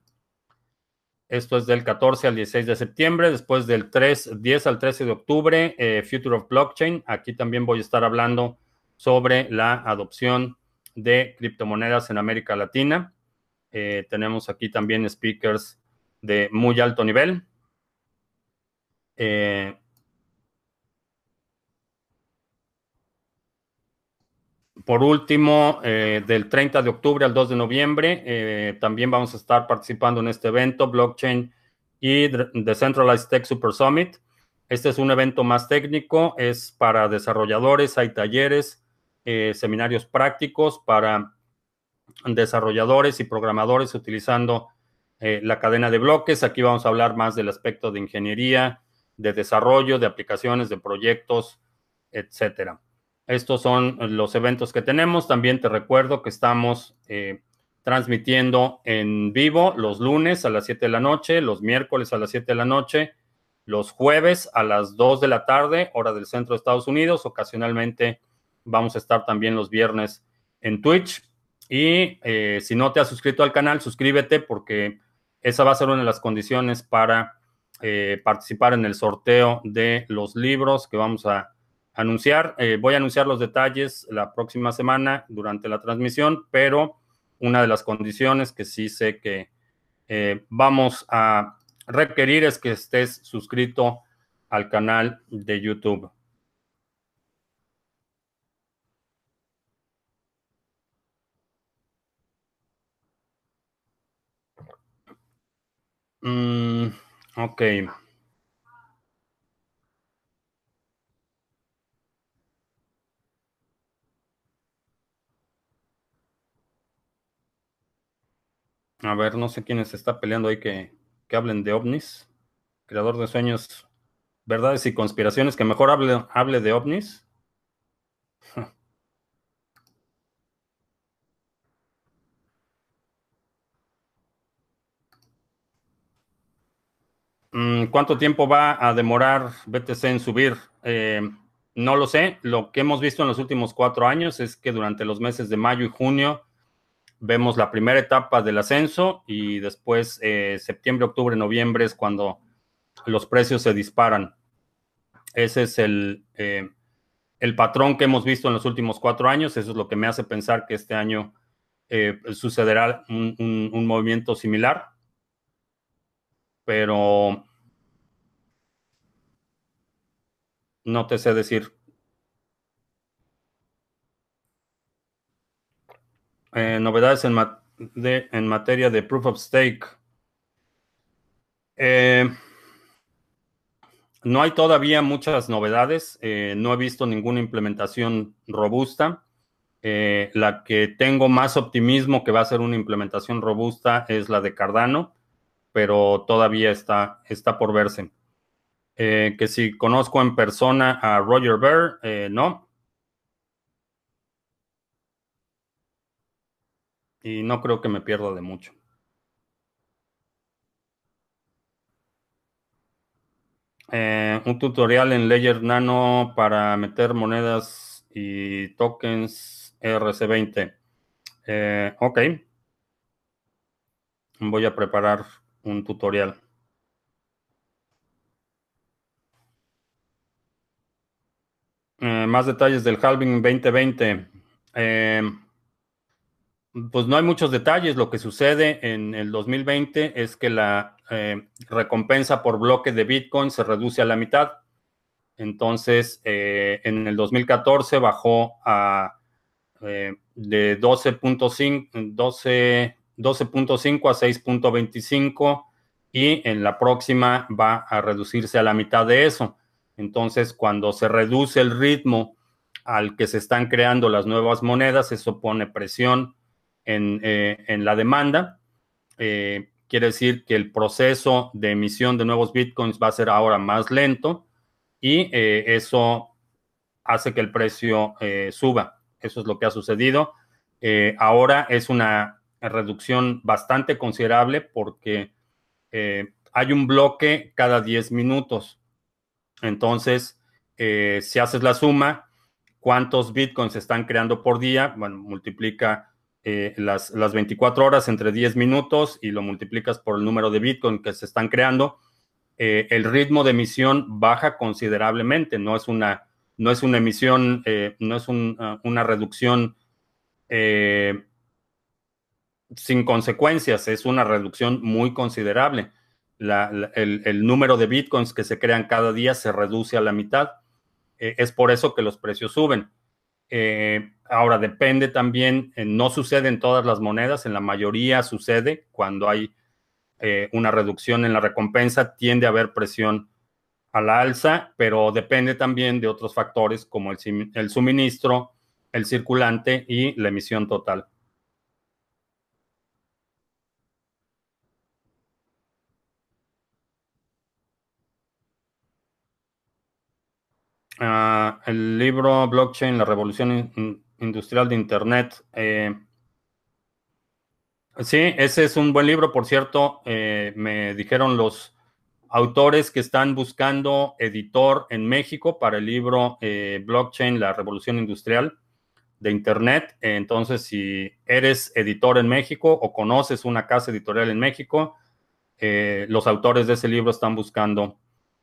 Esto es del 14 al 16 de septiembre, después del 3, 10 al 13 de octubre, eh, Future of Blockchain. Aquí también voy a estar hablando sobre la adopción de criptomonedas en América Latina. Eh, tenemos aquí también speakers de muy alto nivel. Eh, Por último, eh, del 30 de octubre al 2 de noviembre, eh, también vamos a estar participando en este evento, Blockchain y Decentralized Tech Super Summit. Este es un evento más técnico, es para desarrolladores, hay talleres, eh, seminarios prácticos para desarrolladores y programadores utilizando la cadena de bloques. Aquí vamos a hablar más del aspecto de ingeniería, de desarrollo, de aplicaciones, de proyectos, etcétera. Estos son los eventos que tenemos. También te recuerdo que estamos eh, transmitiendo en vivo los lunes a las 7 de la noche, los miércoles a las 7 de la noche, los jueves a las 2 de la tarde, hora del centro de Estados Unidos. Ocasionalmente vamos a estar también los viernes en Twitch. Y eh, si no te has suscrito al canal, suscríbete porque esa va a ser una de las condiciones para eh, participar en el sorteo de los libros que vamos a anunciar. Eh, voy a anunciar los detalles la próxima semana durante la transmisión, pero una de las condiciones que sí sé que vamos a requerir es que estés suscrito al canal de YouTube. Mm, ok. A ver, no sé quién se está peleando ahí que, que hablen de ovnis. Creador de sueños, verdades y conspiraciones, que mejor hable, hable de ovnis. Mm, ¿Cuánto tiempo va a demorar BTC en subir? Eh, no lo sé. Lo que hemos visto en los últimos cuatro años es que durante los meses de mayo y junio vemos la primera etapa del ascenso y después eh, septiembre, octubre, noviembre es cuando los precios se disparan. Ese es el, eh, el patrón que hemos visto en los últimos cuatro años. Eso es lo que me hace pensar que este año sucederá un movimiento similar pero no te sé decir. Eh, novedades en, materia de proof of stake. Eh, no hay todavía muchas novedades. Eh, no he visto ninguna implementación robusta. la que tengo más optimismo que va a ser una implementación robusta es la de Cardano pero todavía está, está por verse. Que si conozco en persona a Roger Ver, no. Y no creo que me pierda de mucho. Eh, un tutorial en Ledger Nano para meter monedas y tokens RC20. ok. Voy a preparar un tutorial. Eh, más detalles del halving 2020. Eh, pues no hay muchos detalles. Lo que sucede en el 2020 es que la eh, recompensa por bloque de Bitcoin se reduce a la mitad. Entonces, en el 2014 bajó a de 12.5, 12 12.5 a 6.25 y en la próxima va a reducirse a la mitad de eso. Entonces, cuando se reduce el ritmo al que se están creando las nuevas monedas, eso pone presión en, eh, la demanda. Eh, quiere decir que el proceso de emisión de nuevos bitcoins va a ser ahora más lento y eh, eso hace que el precio suba. Eso es lo que ha sucedido. ahora es una reducción bastante considerable porque hay un bloque cada 10 minutos. Entonces, si haces la suma, cuántos bitcoins se están creando por día, bueno, multiplica eh, las, las 24 horas entre 10 minutos y lo multiplicas por el número de bitcoin que se están creando, el ritmo de emisión baja considerablemente. No es una, no es una emisión, no es una reducción sin consecuencias, es una reducción muy considerable. el, número de bitcoins que se crean cada día se reduce a la mitad. Eh, es por eso que los precios suben. Eh, ahora, depende también, eh, no sucede en todas las monedas, en la mayoría sucede cuando hay una reducción en la recompensa, tiende a haber presión a la alza, pero depende también de otros factores como el suministro, el circulante y la emisión total. El libro Blockchain, la revolución industrial de Internet. Eh, sí, ese es un buen libro, por cierto. Eh, me dijeron los autores que están buscando editor en México para el libro eh, Blockchain, la revolución industrial de Internet. entonces, si eres editor en México o conoces una casa editorial en México, los autores de ese libro están buscando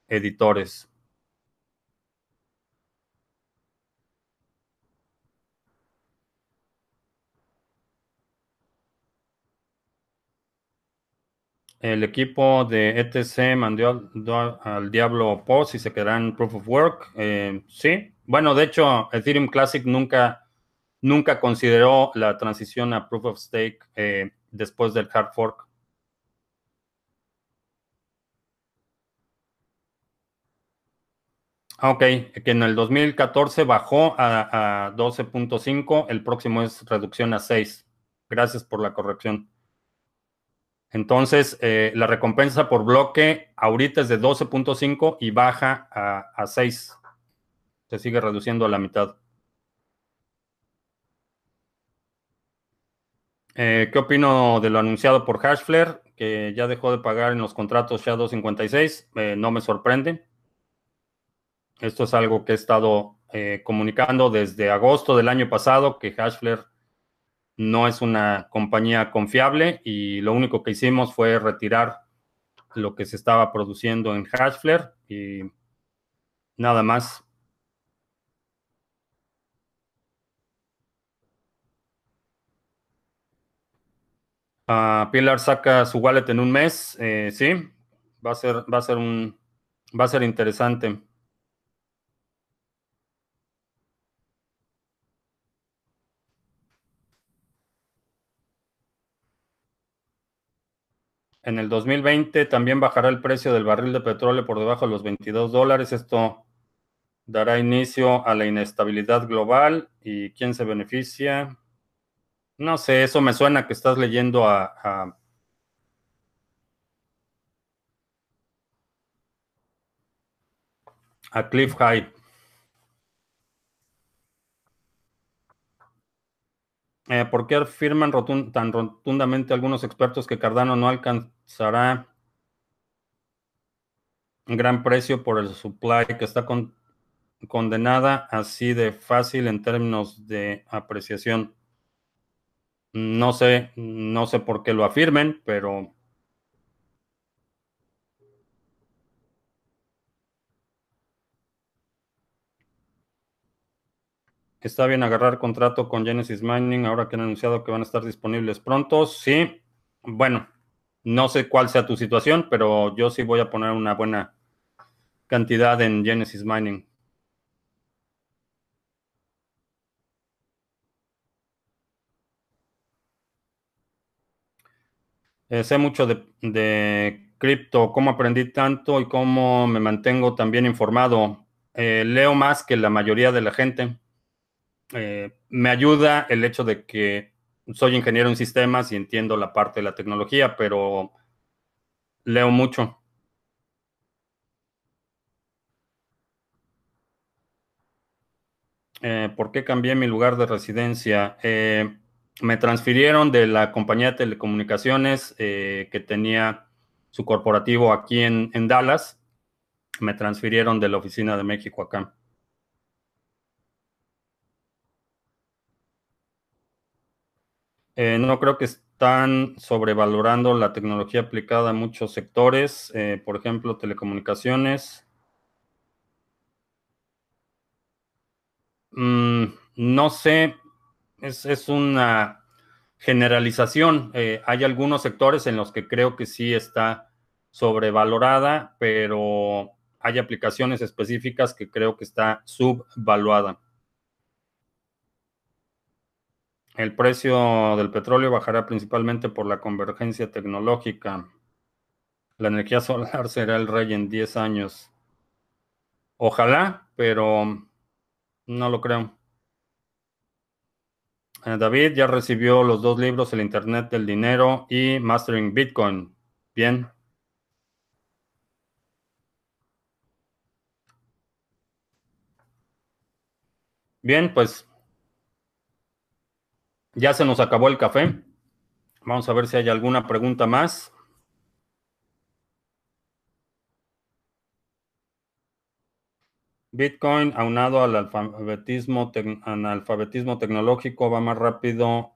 editores. El equipo de ETC mandó al, diablo POS y se quedará en Proof of Work. Eh, sí. Bueno, de hecho, Ethereum Classic nunca, nunca consideró la transición a Proof of Stake eh, después del hard fork. Ah, ok, que en el 2014 bajó a, a 12.5, el próximo es reducción a 6. Gracias por la corrección. Entonces, eh, la recompensa por bloque ahorita es de 12.5 y baja a, 6. Se sigue reduciendo a la mitad. Eh, ¿Qué opino de lo anunciado por Hashflare? Que ya dejó de pagar en los contratos Shadow 56. Eh, no me sorprende. Esto es algo que he estado comunicando desde agosto del año pasado, que Hashflare no es una compañía confiable y lo único que hicimos fue retirar lo que se estaba produciendo en Hashflare y nada más. Uh, Pilar saca su wallet en un mes, eh, sí, va a ser, va a ser un, va a ser interesante. En el 2020 también bajará el precio del barril de petróleo por debajo de los 22 dólares. Esto dará inicio a la inestabilidad global. ¿Y quién se beneficia? No sé, eso me suena que estás leyendo a, a, Cliff High. Eh, ¿Por qué afirman tan rotundamente algunos expertos que Cardano no alcanzará un gran precio por el supply que está condenada así de fácil en términos de apreciación? No sé, no sé por qué lo afirmen, pero Está bien agarrar contrato con Genesis Mining ahora que han anunciado que van a estar disponibles pronto. Sí, bueno, no sé cuál sea tu situación, pero yo sí voy a poner una buena cantidad en Genesis Mining. Eh, sé mucho de, cripto, cómo aprendí tanto y cómo me mantengo también informado. Eh, leo más que la mayoría de la gente. Eh, me ayuda el hecho de que soy ingeniero en sistemas y entiendo la parte de la tecnología, pero leo mucho. Eh, ¿Por qué cambié mi lugar de residencia? Eh, me transfirieron de la compañía de telecomunicaciones que tenía su corporativo aquí en Dallas. Me transfirieron de la oficina de México acá. Eh, no creo que están sobrevalorando la tecnología aplicada a muchos sectores, eh, por ejemplo, telecomunicaciones. Mm, no sé, es, una generalización. Eh, hay algunos sectores en los que creo que sí está sobrevalorada, pero hay aplicaciones específicas que creo que está subvaluada. El precio del petróleo bajará principalmente por la convergencia tecnológica. La energía solar será el rey en 10 años. Ojalá, pero no lo creo. Eh, David ya recibió los dos libros, El Internet del Dinero y Mastering Bitcoin. Bien. Bien, pues ya se nos acabó el café. Vamos a ver si hay alguna pregunta más. Bitcoin aunado al alfabetismo, analfabetismo tecnológico va más rápido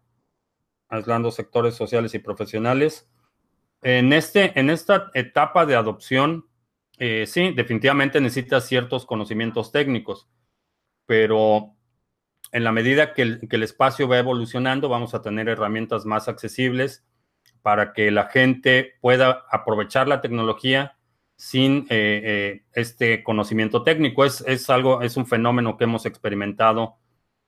aislando sectores sociales y profesionales. En, este, en esta etapa de adopción, eh, sí, definitivamente necesita ciertos conocimientos técnicos, pero en la medida que el, espacio va evolucionando, vamos a tener herramientas más accesibles para que la gente pueda aprovechar la tecnología sin eh, eh, este conocimiento técnico. Es, algo, es un fenómeno que hemos experimentado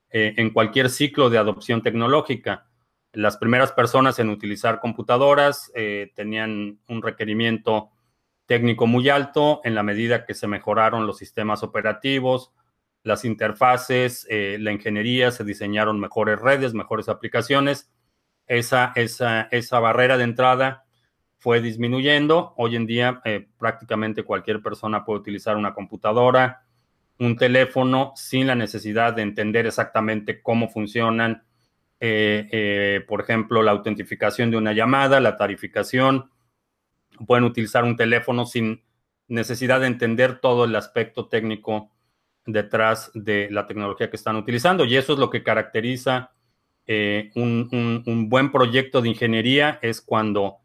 eh, en cualquier ciclo de adopción tecnológica. Las primeras personas en utilizar computadoras tenían un requerimiento técnico muy alto en la medida que se mejoraron los sistemas operativos, las interfaces, la ingeniería, se diseñaron mejores redes, mejores aplicaciones. Esa, esa, esa barrera de entrada fue disminuyendo. Hoy en día eh, prácticamente cualquier persona puede utilizar una computadora, un teléfono sin la necesidad de entender exactamente cómo funcionan, eh, eh, por ejemplo, la autentificación de una llamada, la tarificación. Pueden utilizar un teléfono sin necesidad de entender todo el aspecto técnico detrás de la tecnología que están utilizando. Y eso es lo que caracteriza un, un buen proyecto de ingeniería, es cuando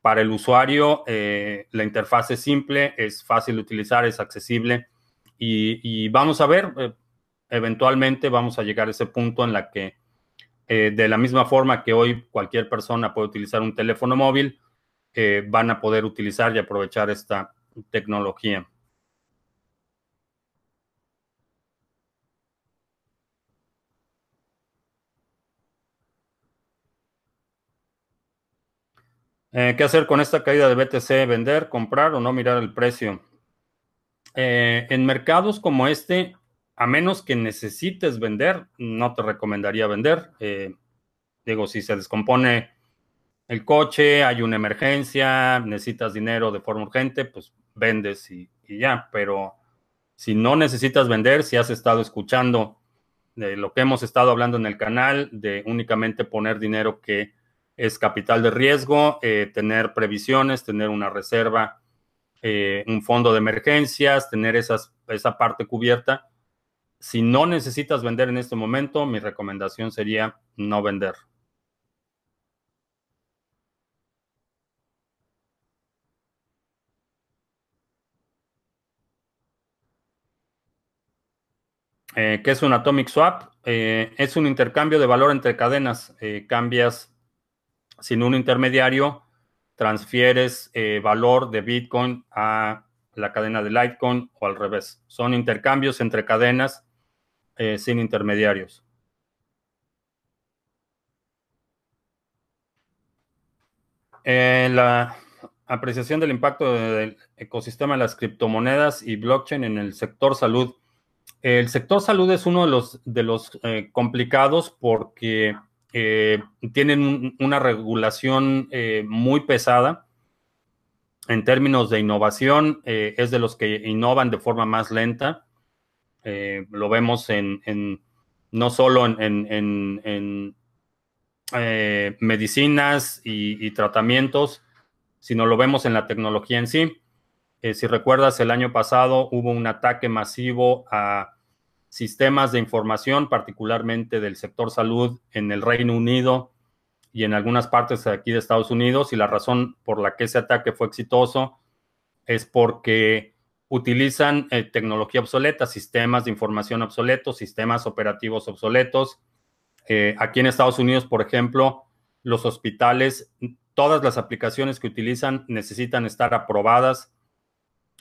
para el usuario, eh, la interfaz es simple, es fácil de utilizar, es accesible y, vamos a ver, eh, eventualmente vamos a llegar a ese punto en la que eh, de la misma forma que hoy cualquier persona puede utilizar un teléfono móvil, van a poder utilizar y aprovechar esta tecnología. Eh, ¿Qué hacer con esta caída de BTC? ¿Vender, comprar o no mirar el precio? Eh, en mercados como este, a menos que necesites vender, no te recomendaría vender. Eh, digo, si se descompone el coche, hay una emergencia, necesitas dinero de forma urgente, pues vendes y, y ya. Pero si no necesitas vender, si has estado escuchando lo que hemos estado hablando en el canal, de únicamente poner dinero que es capital de riesgo, eh, tener previsiones, tener una reserva, eh, un fondo de emergencias, tener esa parte cubierta. Si no necesitas vender en este momento, mi recomendación sería no vender. Eh, ¿Qué es un Atomic Swap? es un intercambio de valor entre cadenas. cambias sin un intermediario, transfieres eh, valor de Bitcoin a la cadena de Litecoin o al revés. Son intercambios entre cadenas eh, sin intermediarios. Eh, la apreciación del impacto del ecosistema de las criptomonedas y blockchain en el sector salud. El sector salud es uno de los, de los complicados porque eh, tienen una regulación eh, muy pesada. En términos de innovación, eh, es de los que innovan de forma más lenta. lo vemos en, no solo en, medicinas y, tratamientos, sino lo vemos en la tecnología en sí. si recuerdas, el año pasado hubo un ataque masivo a sistemas de información, particularmente del sector salud en el Reino Unido y en algunas partes aquí de Estados Unidos. Y la razón por la que ese ataque fue exitoso es porque utilizan eh, tecnología obsoleta, sistemas de información obsoletos, sistemas operativos obsoletos. Eh, aquí en Estados Unidos, por ejemplo, los hospitales, todas las aplicaciones que utilizan necesitan estar aprobadas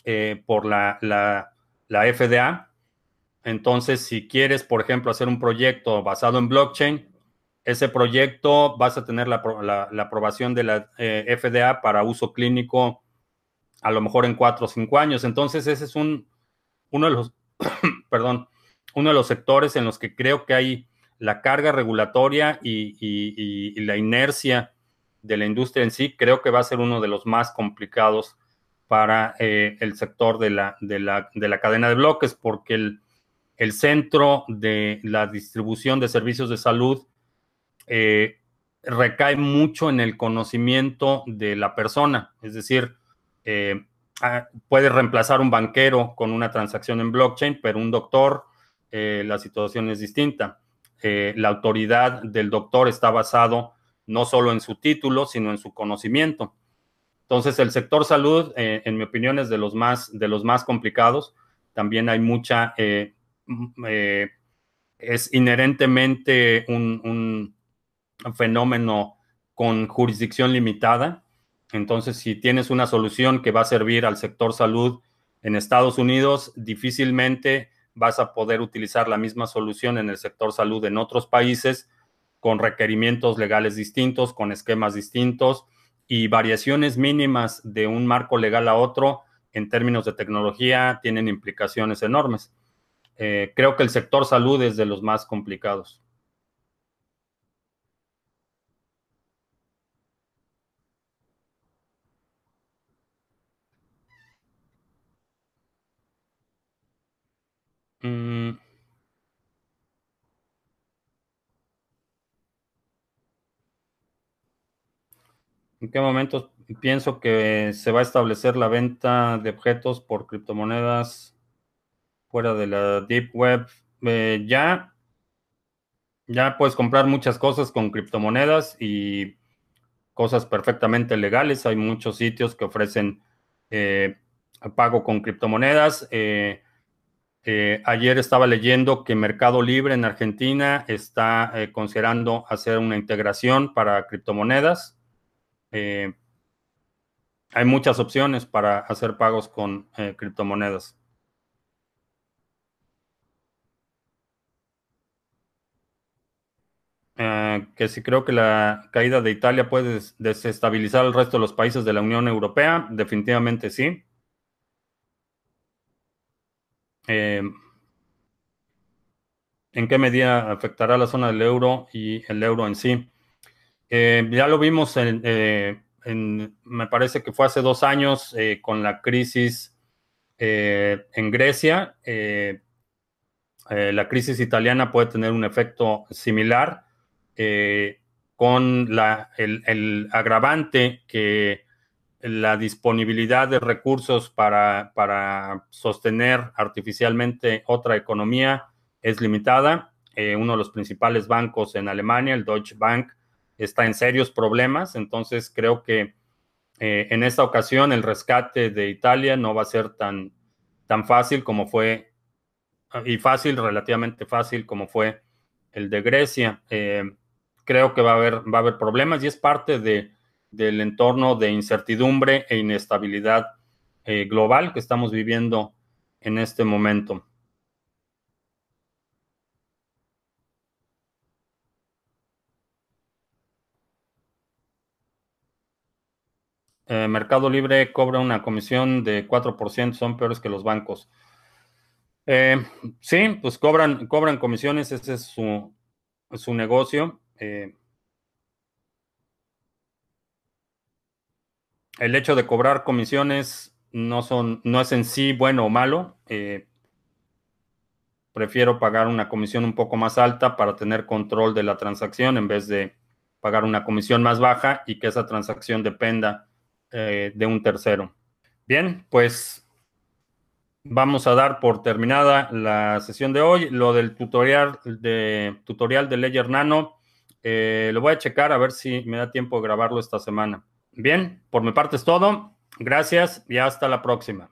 eh, por la FDA entonces, si quieres, por ejemplo, hacer un proyecto basado en blockchain, ese proyecto vas a tener la, aprobación de la eh, FDA para uso clínico a lo mejor en cuatro o cinco años. Entonces, ese es un, uno de los, perdón, uno de los sectores en los que creo que hay la carga regulatoria y, la inercia de la industria en sí, creo que va a ser uno de los más complicados para eh, el sector de la, de la cadena de bloques, porque el, el centro de la distribución de servicios de salud eh, recae mucho en el conocimiento de la persona. Es decir, eh, ah, puede reemplazar un banquero con una transacción en blockchain, pero un doctor, eh, la situación es distinta. la autoridad del doctor está basado no solo en su título, sino en su conocimiento. Entonces, el sector salud, en mi opinión, es de los más, de los más complicados. También hay mucha es inherentemente un, fenómeno con jurisdicción limitada. Entonces, si tienes una solución que va a servir al sector salud en Estados Unidos, difícilmente vas a poder utilizar la misma solución en el sector salud en otros países con requerimientos legales distintos, con esquemas distintos y variaciones mínimas de un marco legal a otro en términos de tecnología tienen implicaciones enormes. Eh, creo que el sector salud es de los más complicados. Mm. ¿En qué momento pienso que se va a establecer la venta de objetos por criptomonedas fuera de la Deep Web? Eh, ya, ya puedes comprar muchas cosas con criptomonedas y cosas perfectamente legales. Hay muchos sitios que ofrecen eh, pago con criptomonedas. Eh, ayer estaba leyendo que Mercado Libre en Argentina está considerando hacer una integración para criptomonedas. Hay muchas opciones para hacer pagos con criptomonedas. Eh, que si creo que la caída de Italia puede desestabilizar el resto de los países de la Unión Europea, definitivamente sí. ¿En qué medida afectará la zona del euro y el euro en sí? Eh, ya lo vimos eh, en, me parece que fue hace dos años eh, con la crisis en Grecia. la crisis italiana puede tener un efecto similar con la, el, agravante que la disponibilidad de recursos para, para sostener artificialmente otra economía es limitada. uno de los principales bancos en Alemania, el Deutsche Bank, está en serios problemas, entonces creo que eh, en esta ocasión el rescate de Italia no va a ser tan, tan fácil como fue, y fácil, relativamente fácil como fue el de Grecia. Eh, creo que va a, haber, va a haber problemas y es parte de, del entorno de incertidumbre e inestabilidad eh, global que estamos viviendo en este momento. Eh, Mercado Libre cobra una comisión de 4%, son peores que los bancos. Eh, sí, pues cobran, cobran comisiones, ese es su, su negocio. Eh, el hecho de cobrar comisiones no, son, no es en sí bueno o malo. prefiero pagar una comisión un poco más alta para tener control de la transacción en vez de pagar una comisión más baja y que esa transacción dependa eh, de un tercero. Bien, pues vamos a dar por terminada la sesión de hoy. Lo del tutorial de, tutorial de Ledger Nano, eh, lo voy a checar a ver si me da tiempo de grabarlo esta semana. Bien, por mi parte es todo. Gracias y hasta la próxima.